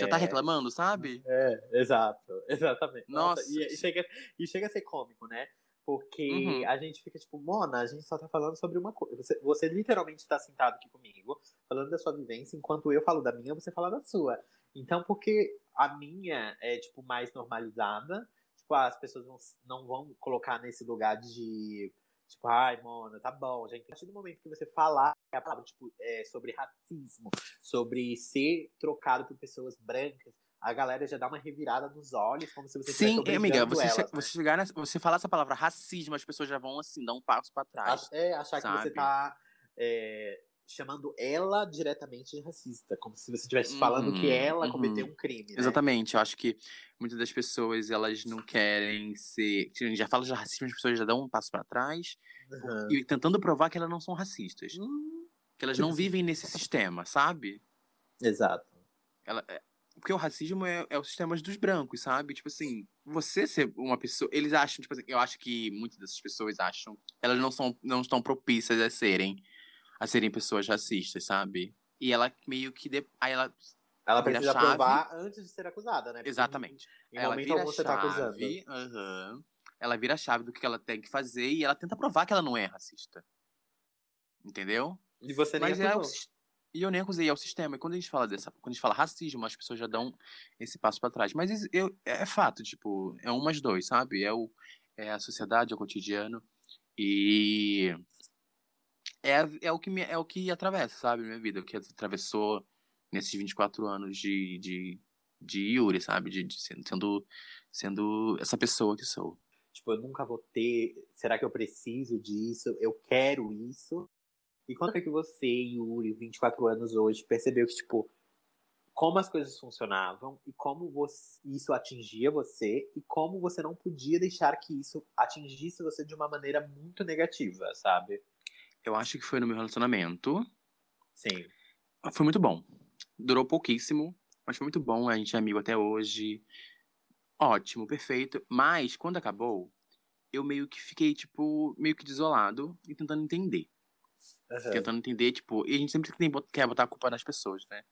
Já tá é, reclamando, sabe? É, exato, exatamente. Nossa, Nossa. e, e chega, e chega a ser cômico, né? Porque Uhum. a gente fica tipo, Mona, a gente só tá falando sobre uma coisa. Você, você literalmente tá sentado aqui comigo, falando da sua vivência, enquanto eu falo da minha, você fala da sua. Então, porque a minha é, tipo, mais normalizada, tipo, as pessoas vão- não vão colocar nesse lugar de, tipo, ai, Mona, tá bom, gente. A partir do momento que você falar a palavra, tipo, é, sobre racismo, sobre ser trocado por pessoas brancas, a galera já dá uma revirada nos olhos, como se você Sim, amiga, você, che- elas, né? você chegar nessa, você falar essa palavra racismo, as pessoas já vão assim, dar um passo pra trás. É, achar que você sabe? tá é, chamando ela diretamente de racista, como se você estivesse Uhum, falando que ela uhum. cometeu um crime, né? Exatamente, eu acho que muitas das pessoas, elas não querem ser. Já fala de racismo, as pessoas já dão um passo pra trás, Uhum. e tentando provar que elas não são racistas. Hum, Que elas não vivem nesse sistema, sabe? Exato. Ela, é, Porque o racismo é, é o sistema dos brancos, sabe? Tipo assim, você ser uma pessoa. Eles acham, tipo assim, eu acho que muitas dessas pessoas acham. Elas não, são, não estão propícias a serem. A serem pessoas racistas, sabe? E ela meio que. De, aí ela. Ela precisa provar antes de ser acusada, né? Porque Exatamente. Em ela momento algum você tá acusando. Uhum, ela vira a chave do que ela tem que fazer e ela tenta provar que ela não é racista. Entendeu? E você nem Mas é o, e eu nem acusei, é o sistema. E quando a gente fala dessa, quando a gente fala racismo, as pessoas já dão esse passo para trás. Mas eu, é fato, tipo, é um mais dois, sabe? É, o, é a sociedade, é o cotidiano. E é, é, o que me, é o que atravessa, sabe, minha vida, o que atravessou nesses 24 anos de, de, de Yuri, sabe? De, de sendo, sendo essa pessoa que sou. Tipo, eu nunca vou ter. Será que eu preciso disso? Eu quero isso? E quando é que você, Yuri, 24 anos hoje, percebeu que, tipo, como as coisas funcionavam e como você, isso atingia você e como você não podia deixar que isso atingisse você de uma maneira muito negativa, sabe? Eu acho que foi no meu relacionamento. Sim. Foi muito bom. Durou pouquíssimo, mas foi muito bom. A gente é amigo até hoje. Ótimo, perfeito. Mas quando acabou, eu meio que fiquei, tipo, meio que desolado e tentando entender. Uhum. Tentando entender, tipo, e a gente sempre tem, quer botar a culpa nas pessoas, né?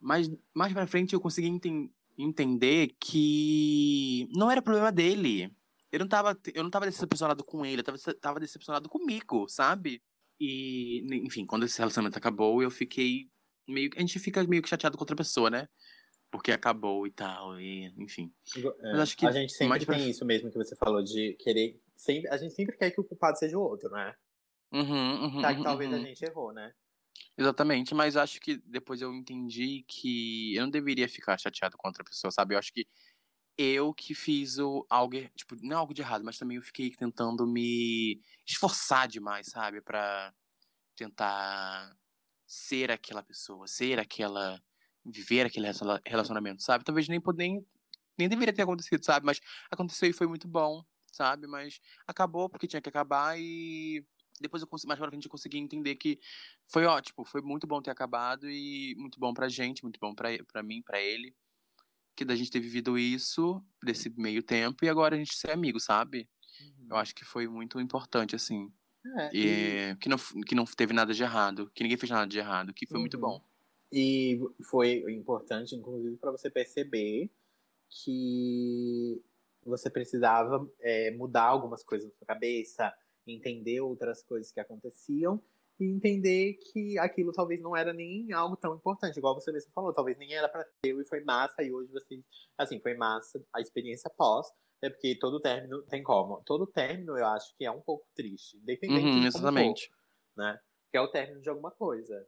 Mas mais pra frente eu consegui enten entender que não era problema dele. Eu não tava, eu não tava decepcionado com ele, eu tava, tava decepcionado comigo, sabe? E, enfim, quando esse relacionamento acabou, eu fiquei meio A gente fica meio que chateado com outra pessoa, né? Porque acabou e tal, e enfim. É, Mas acho que a gente sempre tem pra... isso mesmo que você falou, de querer. Sempre, a gente sempre quer que o culpado seja o outro, né? Uhum, uhum, tá, que talvez uhum. a gente errou, né? Exatamente, mas acho que depois eu entendi que eu não deveria ficar chateado com outra pessoa, sabe? Eu acho que eu que fiz o algo, tipo, não algo de errado, mas também eu fiquei tentando me esforçar demais, sabe? para tentar ser aquela pessoa, ser aquela. viver aquele relacionamento, sabe? Talvez nem, nem, nem deveria ter acontecido, sabe? Mas aconteceu e foi muito bom, sabe? Mas acabou porque tinha que acabar e depois eu consegui, mais pra frente eu consegui entender que foi ótimo, foi muito bom ter acabado e muito bom pra gente, muito bom pra, pra mim, pra ele. Que da gente ter vivido isso, desse meio tempo, e agora a gente ser amigo, sabe? Uhum. Eu acho que foi muito importante, assim. É, e, e... Que, não, que não teve nada de errado, que ninguém fez nada de errado, que foi uhum. muito bom. E foi importante, inclusive, para você perceber que você precisava é, mudar algumas coisas na sua cabeça, entender outras coisas que aconteciam e entender que aquilo talvez não era nem algo tão importante, igual você mesmo falou, talvez nem era para ter e foi massa e hoje você, assim, foi massa a experiência pós, é porque todo término tem como. Todo término eu acho que é um pouco triste, independente uhum, de exatamente. For, né? Que é o término de alguma coisa.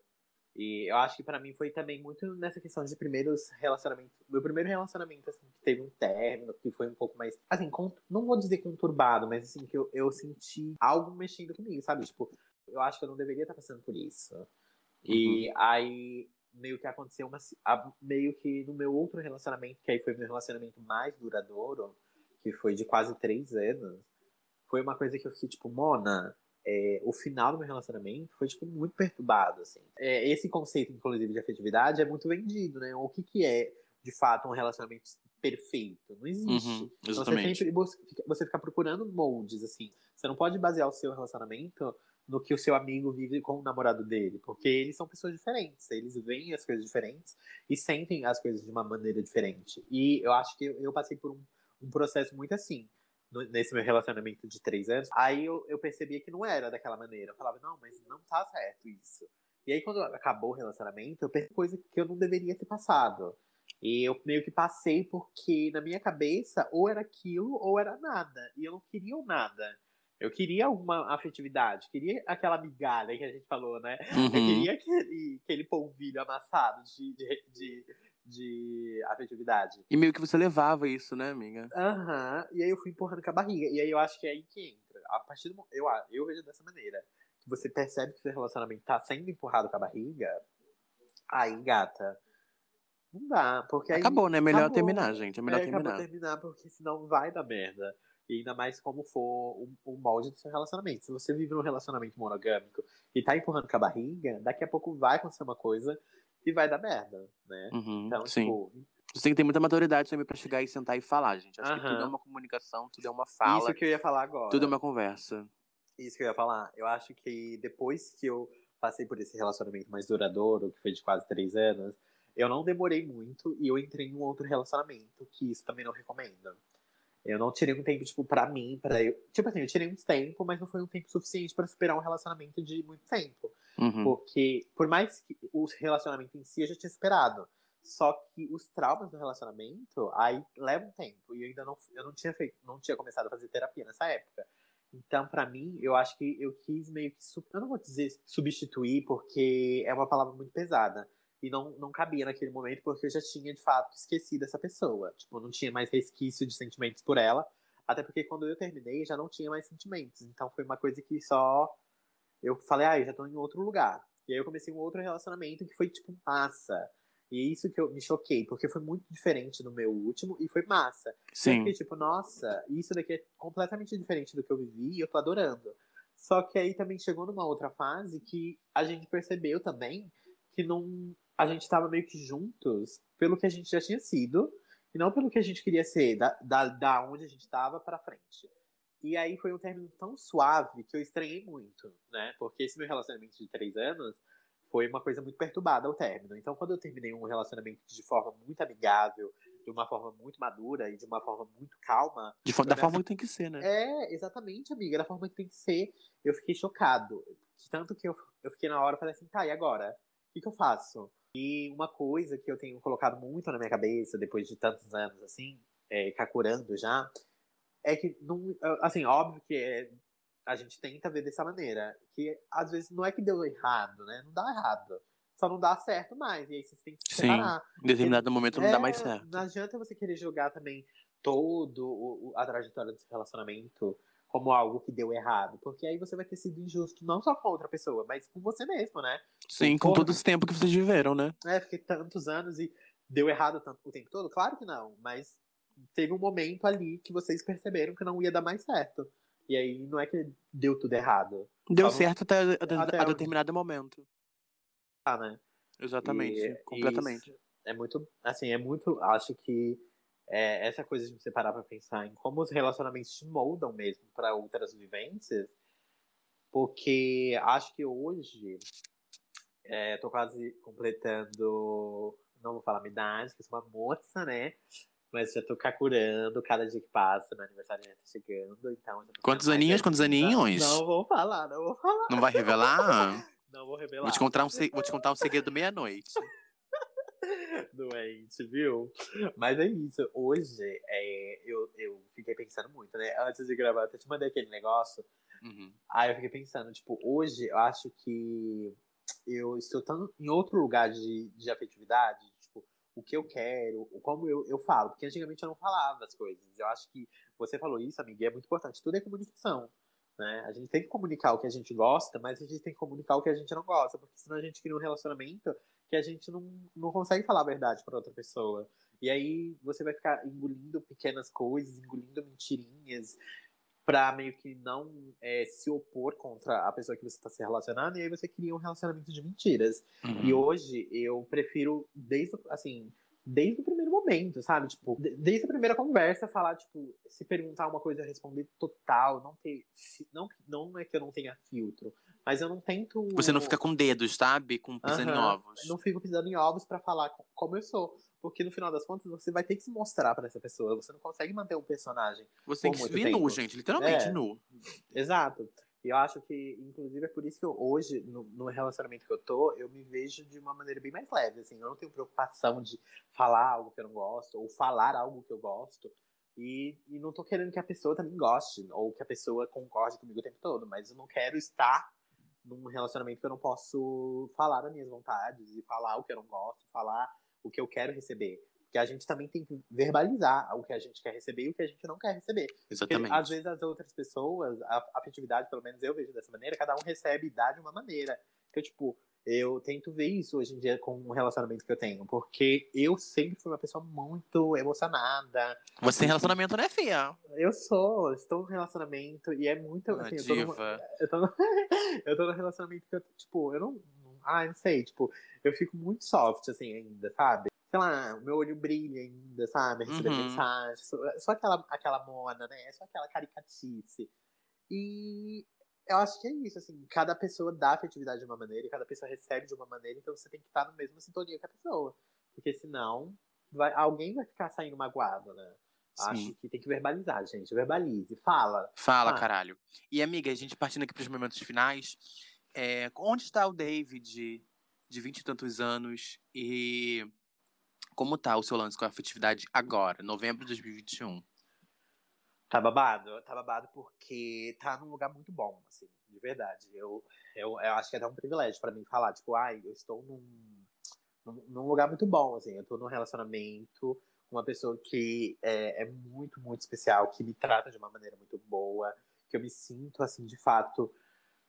E eu acho que para mim foi também muito nessa questão de primeiros relacionamentos. Meu primeiro relacionamento, assim, que teve um término, que foi um pouco mais. Assim, não vou dizer conturbado, mas assim, que eu, eu senti algo mexendo comigo, sabe? Tipo, eu acho que eu não deveria estar passando por isso. E uhum. aí, meio que aconteceu uma. Meio que no meu outro relacionamento, que aí foi meu relacionamento mais duradouro, que foi de quase três anos, foi uma coisa que eu fiquei tipo, Mona é, o final do meu relacionamento foi, tipo, muito perturbado, assim. É, esse conceito, inclusive, de afetividade é muito vendido, né? O que que é, de fato, um relacionamento perfeito? Não existe. Uhum, exatamente. Você sempre você fica procurando moldes, assim. Você não pode basear o seu relacionamento no que o seu amigo vive com o namorado dele, porque eles são pessoas diferentes, eles veem as coisas diferentes e sentem as coisas de uma maneira diferente. E eu acho que eu, eu passei por um, um processo muito assim nesse meu relacionamento de três anos, aí eu, eu percebia que não era daquela maneira. Eu falava, não, mas não tá certo isso. E aí, quando acabou o relacionamento, eu percebi coisa que eu não deveria ter passado. E eu meio que passei porque, na minha cabeça, ou era aquilo ou era nada. E eu não queria o nada. Eu queria alguma afetividade, queria aquela migalha que a gente falou, né? Uhum. Eu queria aquele, aquele polvilho amassado de, de, de de afetividade. E meio que você levava isso, né, amiga? Aham. Uhum. E aí eu fui empurrando com a barriga. E aí eu acho que é aí que entra. A partir do eu, eu vejo dessa maneira. Que você percebe que seu relacionamento tá sendo empurrado com a barriga. Aí, gata. Não dá. Porque aí, acabou, né? Melhor acabou. terminar, gente. É melhor é, terminar. terminar, porque senão vai dar merda. E ainda mais como for o, o molde do seu relacionamento. Se você vive num relacionamento monogâmico e tá empurrando com a barriga, daqui a pouco vai acontecer uma coisa e vai dar merda, né? Uhum, então, sim. tipo, Você tem que ter muita maturidade também pra chegar e sentar e falar, gente. Acho que tudo é uma comunicação, tudo é uma fala. Isso que eu ia falar agora. Tudo é uma conversa. Isso que eu ia falar. Eu acho que depois que eu passei por esse relacionamento mais duradouro, que foi de quase três anos, eu não demorei muito e eu entrei em um outro relacionamento, que isso também não recomendo. Eu não tirei um tempo, tipo, pra mim, pra eu. Tipo assim, eu tirei um tempo, mas não foi um tempo suficiente para superar um relacionamento de muito tempo. Uhum. Porque, por mais que o relacionamento em si eu já tinha esperado. Só que os traumas do relacionamento aí levam tempo. E eu ainda não, eu não tinha feito, não tinha começado a fazer terapia nessa época. Então, para mim, eu acho que eu quis meio que. Eu não vou dizer substituir, porque é uma palavra muito pesada. E não, não cabia naquele momento, porque eu já tinha, de fato, esquecido essa pessoa. Tipo, não tinha mais resquício de sentimentos por ela. Até porque quando eu terminei, já não tinha mais sentimentos. Então foi uma coisa que só. Eu falei, ah, eu já tô em outro lugar. E aí eu comecei um outro relacionamento que foi, tipo, massa. E é isso que eu me choquei, porque foi muito diferente do meu último e foi massa. Sim. Eu fiquei tipo, nossa, isso daqui é completamente diferente do que eu vivi e eu tô adorando. Só que aí também chegou numa outra fase que a gente percebeu também que não a gente estava meio que juntos pelo que a gente já tinha sido e não pelo que a gente queria ser, da, da, da onde a gente estava para frente. E aí foi um término tão suave que eu estranhei muito, né? Porque esse meu relacionamento de três anos foi uma coisa muito perturbada ao término. Então, quando eu terminei um relacionamento de forma muito amigável, de uma forma muito madura e de uma forma muito calma. De da forma que tem que ser, né? É, exatamente, amiga, da forma que tem que ser. Eu fiquei chocado. Tanto que eu, eu fiquei na hora e falei assim, tá, e agora? O que, que eu faço? E uma coisa que eu tenho colocado muito na minha cabeça, depois de tantos anos, assim, é, cacurando já, é que, não, assim, óbvio que é a gente tenta ver dessa maneira. Que às vezes não é que deu errado, né? Não dá errado. Só não dá certo mais. E aí vocês têm que se separar. Sim, em determinado Porque, momento não é, dá mais certo. Não adianta você querer jogar também todo o, a trajetória desse relacionamento como algo que deu errado. Porque aí você vai ter sido injusto não só com outra pessoa, mas com você mesmo, né? Sim, com todo esse tempo que vocês viveram, né? É, fiquei tantos anos e deu errado tanto o tempo todo? Claro que não, mas teve um momento ali que vocês perceberam que não ia dar mais certo. E aí não é que deu tudo errado. Deu Tava... certo até, até, até a determinado momento. Ah, né? Exatamente, e, completamente. é muito, assim, é muito, acho que é, essa coisa de você parar pra pensar em como os relacionamentos te moldam mesmo para outras vivências, porque acho que hoje, é, tô quase completando, não vou falar minha idade, que sou uma moça, né? Mas já tô cacurando cada dia que passa, meu aniversário já tá chegando, então... Quantos aninhos, quantos aninhos? Não vou falar, não vou falar. Não vai revelar? não vou revelar. Vou te contar um, vou te contar um segredo meia-noite. Doente, viu? Mas é isso. Hoje, é, eu, eu fiquei pensando muito, né? Antes de gravar, até te mandei aquele negócio. Uhum. Aí eu fiquei pensando, tipo, hoje eu acho que eu estou tão em outro lugar de, de afetividade, o que eu quero, como eu, eu falo. Porque antigamente eu não falava as coisas. Eu acho que você falou isso, amiga, e é muito importante. Tudo é comunicação. Né? A gente tem que comunicar o que a gente gosta, mas a gente tem que comunicar o que a gente não gosta, porque senão a gente cria um relacionamento que a gente não, não consegue falar a verdade para outra pessoa. E aí você vai ficar engolindo pequenas coisas, engolindo mentirinhas, para meio que não é, se opor contra a pessoa que você está se relacionando, e aí você cria um relacionamento de mentiras. Uhum. E hoje eu prefiro, desde, assim, desde o primeiro momento, sabe? Tipo, desde a primeira conversa, falar, tipo, se perguntar uma coisa, responder total, não ter. Não, não é que eu não tenha filtro, mas eu não tento. Você não fica com dedos, sabe? Com pisando uhum. em ovos. Não fico pisando em ovos para falar como eu sou. Porque no final das contas você vai ter que se mostrar para essa pessoa. Você não consegue manter um personagem. Você tem que se vir nu, gente, literalmente é, nu. Exato. E eu acho que, inclusive, é por isso que eu, hoje, no, no, relacionamento que eu tô, eu me vejo de uma maneira bem mais leve. Assim, eu não tenho preocupação de falar algo que eu não gosto, ou falar algo que eu gosto. E, e não tô querendo que a pessoa também goste, ou que a pessoa concorde comigo o tempo todo, mas eu não quero estar num relacionamento que eu não posso falar das minhas vontades, e falar o que eu não gosto, falar o que eu quero receber. Porque a gente também tem que verbalizar o que a gente quer receber e o que a gente não quer receber. Exatamente. Porque, às vezes as outras pessoas, a afetividade, pelo menos eu vejo dessa maneira, cada um recebe e dá de uma maneira. Então, tipo, eu tento ver isso hoje em dia com o relacionamento que eu tenho. Porque eu sempre fui uma pessoa muito emocionada. Você tem relacionamento, né, Fia? Eu sou, estou no relacionamento e é muito. Assim, eu, tô numa, eu, tô no, eu tô no relacionamento que eu, tipo, eu não. Ah, não sei, tipo, eu fico muito soft, assim, ainda, sabe? Sei lá, o meu olho brilha ainda, sabe? Receber Uhum. mensagem. Sou, sou aquela, aquela mona, né? Sou aquela caricatice. E eu acho que é isso, assim, cada pessoa dá afetividade de uma maneira e cada pessoa recebe de uma maneira, então você tem que estar no mesmo sintonia com a pessoa. Porque senão vai, alguém vai ficar saindo magoado, né? Sim. Acho que tem que verbalizar, gente. Verbalize, fala. Fala, Ah. caralho. E, amiga, a gente partindo aqui pros momentos finais. é, onde está o David, de vinte e tantos anos? E como tá o seu lance com a afetividade agora, novembro de 2021? Tá babado? Tá babado porque tá num lugar muito bom, assim, de verdade. Eu, eu, eu acho que é até um privilégio pra mim falar, tipo, ai, eu estou num, num, num lugar muito bom, assim. Eu tô num relacionamento com uma pessoa que é, é muito, muito especial, que me trata de uma maneira muito boa, que eu me sinto, assim, de fato.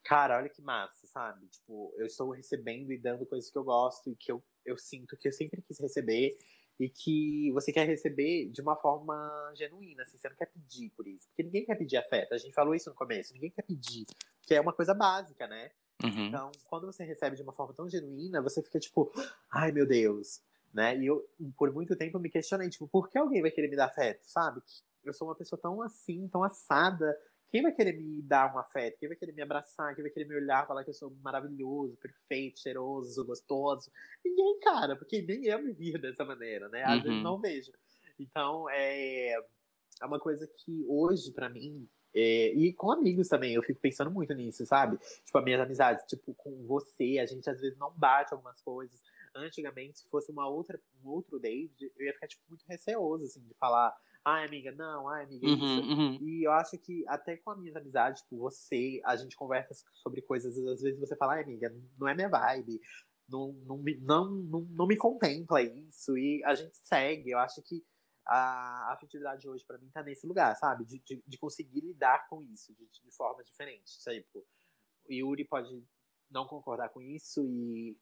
Cara, olha que massa, sabe? Tipo, eu estou recebendo e dando coisas que eu gosto e que eu, eu sinto que eu sempre quis receber e que você quer receber de uma forma genuína, assim, você não quer pedir por isso. Porque ninguém quer pedir afeto. A gente falou isso no começo, ninguém quer pedir, que é uma coisa básica, né? Uhum. Então, quando você recebe de uma forma tão genuína, você fica tipo, ai meu Deus, né? E eu, por muito tempo, me questionei, tipo, por que alguém vai querer me dar afeto, sabe? Eu sou uma pessoa tão assim, tão assada. Quem vai querer me dar um afeto? Quem vai querer me abraçar? Quem vai querer me olhar, falar que eu sou maravilhoso, perfeito, cheiroso, gostoso? Ninguém, cara, porque nem eu me dessa maneira, né? Às Uhum. vezes não vejo. Então, é, é uma coisa que hoje, pra mim, é, e com amigos também, eu fico pensando muito nisso, sabe? Tipo, as minhas amizades, tipo, com você, a gente às vezes não bate algumas coisas. Antigamente, se fosse uma outra, um outro David, eu ia ficar, tipo, muito receoso, assim, de falar, ai, amiga, não, ai, amiga, isso. Uhum, uhum. E eu acho que até com as minhas amizades, tipo, você, a gente conversa sobre coisas, às vezes você fala, ai, amiga, não é minha vibe, não, não, me, não, não, não me contempla isso, e a gente segue. Eu acho que a afetividade hoje, pra mim, tá nesse lugar, sabe? De, de, de conseguir lidar com isso de, de forma diferente. Tipo, o Yuri pode não concordar com isso e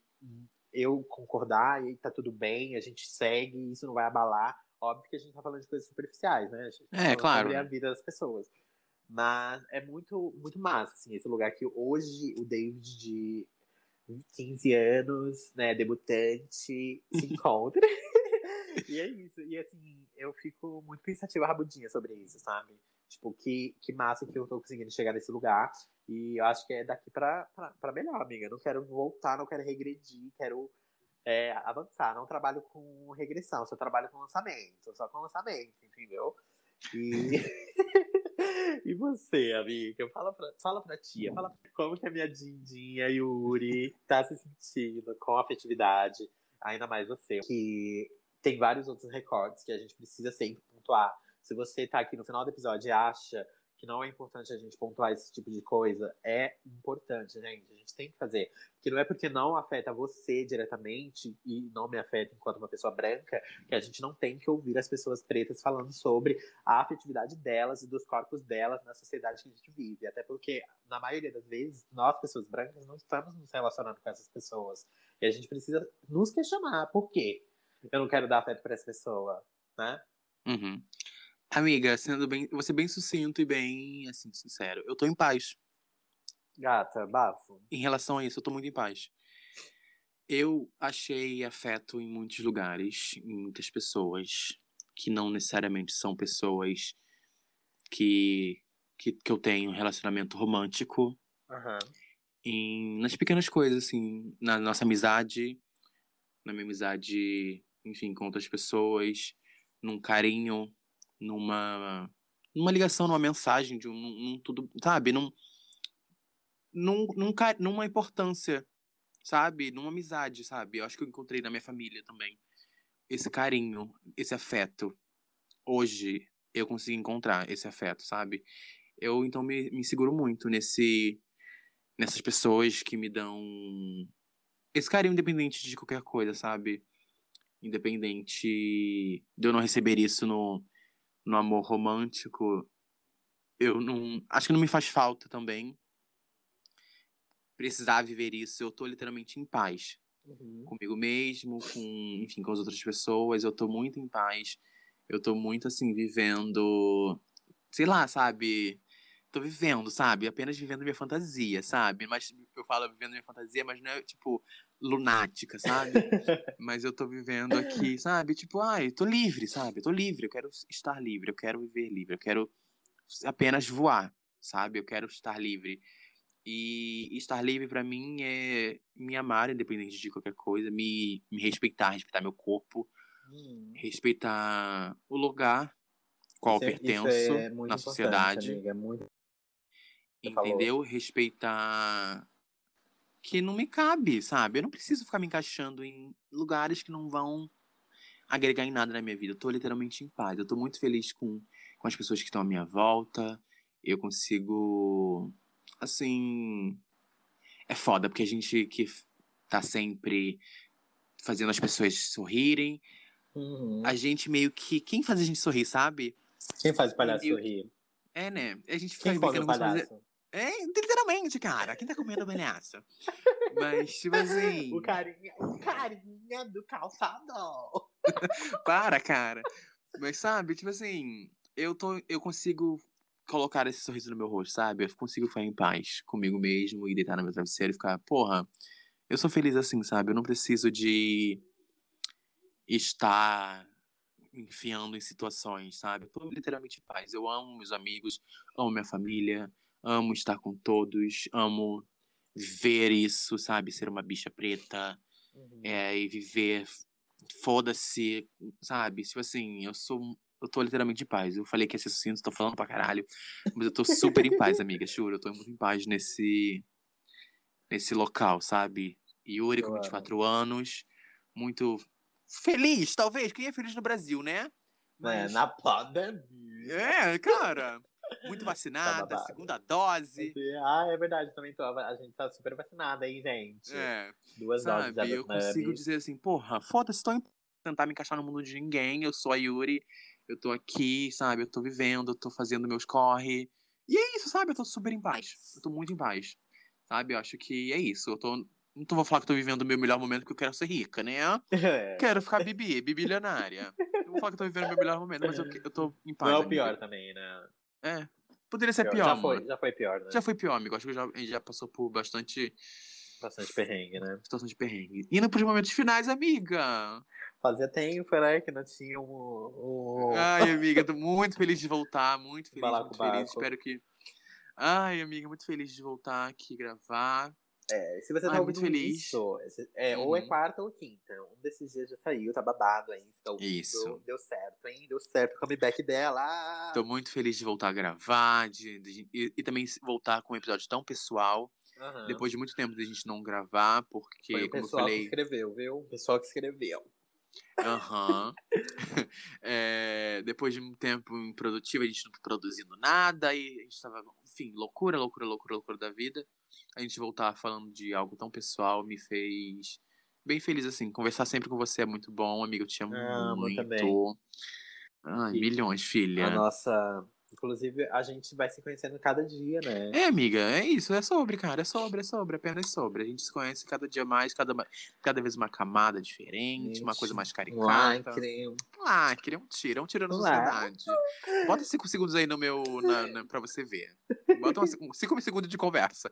eu concordar, e tá tudo bem, a gente segue, isso não vai abalar. Óbvio que a gente tá falando de coisas superficiais, né? A gente tá É, claro, Sobre né? a vida das pessoas. Mas é muito, muito massa, assim, esse lugar que hoje o David de 15 anos, né, debutante, se encontra. e é isso. E assim, eu fico muito pensativa, rabudinha sobre isso, sabe? Tipo, que, que massa que eu tô conseguindo chegar nesse lugar. E eu acho que é daqui pra, pra, pra melhor, amiga. Eu não quero voltar, não quero regredir, quero é, avançar. Não trabalho com regressão, só trabalho com lançamento, só com lançamento, entendeu? E, e você, amiga? Fala pra, fala pra tia, fala como que a minha Dindinha Yuri tá se sentindo com a afetividade, ainda mais você, que tem vários outros recordes que a gente precisa sempre pontuar. Se você tá aqui no final do episódio e acha que não é importante a gente pontuar esse tipo de coisa, é importante, gente. A gente tem que fazer. Porque não é porque não afeta você diretamente e não me afeta enquanto uma pessoa branca que a gente não tem que ouvir as pessoas pretas falando sobre a afetividade delas e dos corpos delas na sociedade que a gente vive. Até porque, na maioria das vezes, nós, pessoas brancas, não estamos nos relacionando com essas pessoas. E a gente precisa nos questionar. Por quê? Eu não quero dar afeto para essa pessoa, né? Uhum. Amiga, sendo bem, você bem sucinto e bem, assim, sincero. Eu tô em paz. Gata, bafo. Em relação a isso, eu tô muito em paz. Eu achei afeto em muitos lugares, em muitas pessoas, que não necessariamente são pessoas que, que, que eu tenho um relacionamento romântico. Aham. Em, nas pequenas coisas, assim, na nossa amizade, na minha amizade, enfim, com outras pessoas, num carinho, numa, numa ligação, numa mensagem, de um, num, tudo, sabe? Num, num, num, numa importância, sabe? Numa amizade, sabe? Eu acho que eu encontrei na minha família também esse carinho, esse afeto. Hoje eu consegui encontrar esse afeto, sabe? Eu então me, me seguro muito nesse nessas pessoas que me dão esse carinho independente de qualquer coisa, sabe? Independente de eu não receber isso no, no amor romântico, eu não. Acho que não me faz falta também precisar viver isso. Eu tô literalmente em paz Uhum. comigo mesmo, com, enfim, com as outras pessoas. Eu tô muito em paz. Eu tô muito assim vivendo, sei lá, sabe? Tô vivendo, sabe? Apenas vivendo minha fantasia, sabe? Mas eu falo vivendo minha fantasia, mas não é tipo lunática, sabe? Mas eu tô vivendo aqui, sabe? Tipo, ai, tô livre, sabe? Eu tô livre, eu quero estar livre, eu quero viver livre, eu quero apenas voar, sabe? Eu quero estar livre. E estar livre para mim é me amar, independente de qualquer coisa, me, me respeitar, respeitar meu corpo, hum. respeitar o lugar qual isso pertenço é, é na sociedade. Amiga, é muito... Entendeu? Respeitar que não me cabe, sabe? Eu não preciso ficar me encaixando em lugares que não vão agregar em nada na minha vida. Eu tô literalmente em paz. Eu tô muito feliz com, com as pessoas que estão à minha volta. Eu consigo. Assim. É foda, porque a gente que tá sempre fazendo as pessoas sorrirem. Uhum. A gente meio que. Quem faz a gente sorrir, sabe? Quem faz o palhaço eu... sorrir? É, né? A gente fica Quem come o palhaço? É, literalmente, cara. Quem tá comendo palhaço? Mas, tipo assim. O carinha, o carinha do calçador. Para, cara. Mas sabe, tipo assim, eu, tô, eu consigo colocar esse sorriso no meu rosto, sabe? Eu consigo ficar em paz comigo mesmo e deitar no meu travesseiro e ficar, porra, eu sou feliz assim, sabe? Eu não preciso de estar enfiando em situações, sabe? Eu tô literalmente em paz. Eu amo meus amigos, amo minha família, amo estar com todos, amo ver isso, sabe? Ser uma bicha preta uhum. é, e viver, foda-se, sabe? Tipo assim, eu sou. Eu tô literalmente de paz. Eu falei que ia ser sucinto, tô falando pra caralho. Mas eu tô super em paz, amiga, juro. Eu tô muito em paz nesse. nesse local, sabe? Yuri com 24 anos, muito feliz, talvez. Quem é feliz no Brasil, né? É, Mas... É, na pandemia. É, cara. Muito tá vacinada, tá segunda dose. Ah, é verdade, também tô. A gente tá super vacinada, hein, gente? É. Duas sabe, doses. Eu consigo dizer assim, porra, foda-se, tô tentar me encaixar no mundo de ninguém. Eu sou a Yuri, eu tô aqui, sabe? Eu tô vivendo, eu tô fazendo meus corre. E é isso, sabe? Eu tô super em paz. Eu tô muito em paz. Sabe? Eu acho que é isso. Eu tô. Não tô, vou falar que tô vivendo o meu melhor momento porque eu quero ser rica, né? É. Quero ficar bibi, bibilionária. Não vou falar que tô vivendo o meu melhor momento, mas eu, eu tô em paz. Não é o pior também, né? É. Poderia ser pior. Já foi, já foi pior, né? Já foi pior, amigo. Acho que já, a gente já passou por bastante. Bastante perrengue, né? Situação de perrengue. Indo pros momentos finais, amiga. Fazia tempo, né? Que não tinha um. um... Ai, amiga, tô muito feliz de voltar. Muito feliz, muito feliz. Espero que. Ai, amiga, muito feliz de voltar aqui gravar. É, se você tá Ai, muito feliz. Isso, é, uhum. ou é quarta ou quinta. Um desses dias já saiu, tá babado ainda. Tá isso. Deu certo, hein? Deu certo o comeback dela. Tô muito feliz de voltar a gravar de, de e, e, também voltar com um episódio tão pessoal. Uhum. Depois de muito tempo de a gente não gravar, porque, Foi o como eu falei. que escreveu, viu? O pessoal que escreveu. Aham. Uhum. é, depois de um tempo improdutivo, a gente não tá produzindo nada, e a gente tava, enfim, loucura, loucura, loucura, loucura da vida a gente voltar falando de algo tão pessoal me fez bem feliz, assim. Conversar sempre com você é muito bom, amigo. Eu te amo, amo muito. Também. Ai, milhões, filha. A nossa Inclusive, a gente vai se conhecendo cada dia, né? É, amiga, é isso, é sobre, cara, é sobre, é sobre, apenas sobre. A gente se conhece cada dia mais, cada, cada vez uma camada diferente, gente, uma coisa mais caricata. Lacre. Lacre, um tiro, é um tiro na sociedade. Bota cinco segundos aí no meu, na, na, pra você ver. Bota uma, cinco segundos de conversa.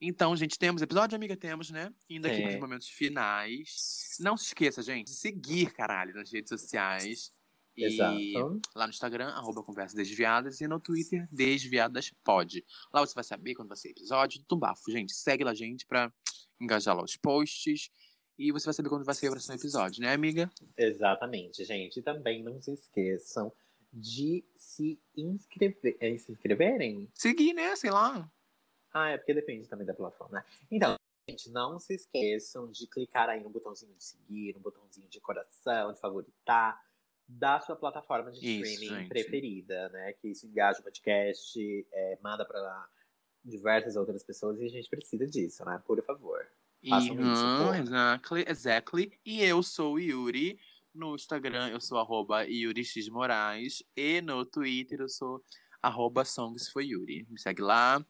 Então, gente, temos episódio, amiga, temos, né? Indo aqui é. para os momentos finais. Não se esqueça, gente, de seguir, caralho, nas redes sociais. Exato. lá no Instagram, arroba Conversas Desviadas, e no Twitter, Desviadas Pod. Lá você vai saber quando vai ser episódio do Bafo. Gente, segue lá a gente pra engajar lá os posts. E você vai saber quando vai ser o próximo episódio, né, amiga? Exatamente, gente. E também não se esqueçam de se inscrever. É, se inscreverem? Seguir, né? Sei lá. Ah, é porque depende também da plataforma, né? Então, gente, não se esqueçam de clicar aí no botãozinho de seguir, no botãozinho de coração, de favoritar da sua plataforma de streaming preferida, né? Que isso engaja o podcast, é, manda para diversas outras pessoas e a gente precisa disso, né? Por favor. Façam uhum, isso, exactly, exactly. E eu sou o Yuri. No Instagram eu sou arroba Yuri X Moraes. E no Twitter eu sou arroba Songs for Yuri. Me segue lá.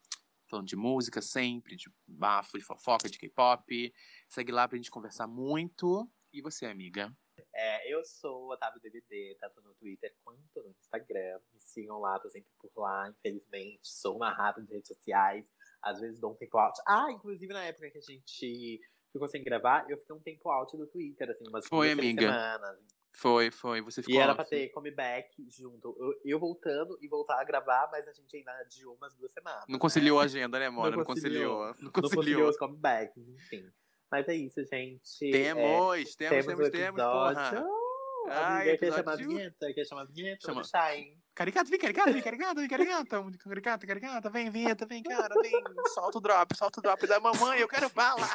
Falando de música sempre, de bafo, de fofoca, de K-pop. Segue lá pra gente conversar muito. E você, amiga? É, eu sou o Otávio DVD, tanto no Twitter quanto no Instagram. Me sigam lá, tô sempre por lá, infelizmente. Sou uma rata de redes sociais. Às vezes dou um tempo alto. Ah, inclusive na época que a gente. ficou sem gravar, eu fiquei um tempo out do Twitter, assim, umas Foi, amiga. semanas. Foi, foi. Você ficou E era off. pra ter comeback junto. Eu, eu voltando e voltar a gravar, mas a gente ainda adiou umas duas semanas. Não conciliou a agenda, né, Mona? Não Não conciliou. conciliou. Não conciliou. os comebacks, enfim. Mas é isso, gente. Temos, É, temos, temos, temos, episódio. porra. Oh, Ai, amiga, quer chamar a episódio- vinheta? Quer chamar a vinheta? Chama. Vou deixar, hein? Caricato, vem, caricato, vem, caricato, vem, caricato. Caricato, caricato, vem, vinheta, vem, cara, vem. Solta o drop, solta o drop da mamãe, eu quero bala.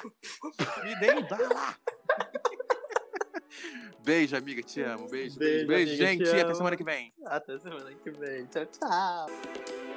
Me dê bala. Beijo, amiga, te amo. Beijo, beijo, Beijo, beijo, amiga, gente. te Até semana que vem. Até semana que vem. Tchau, tchau.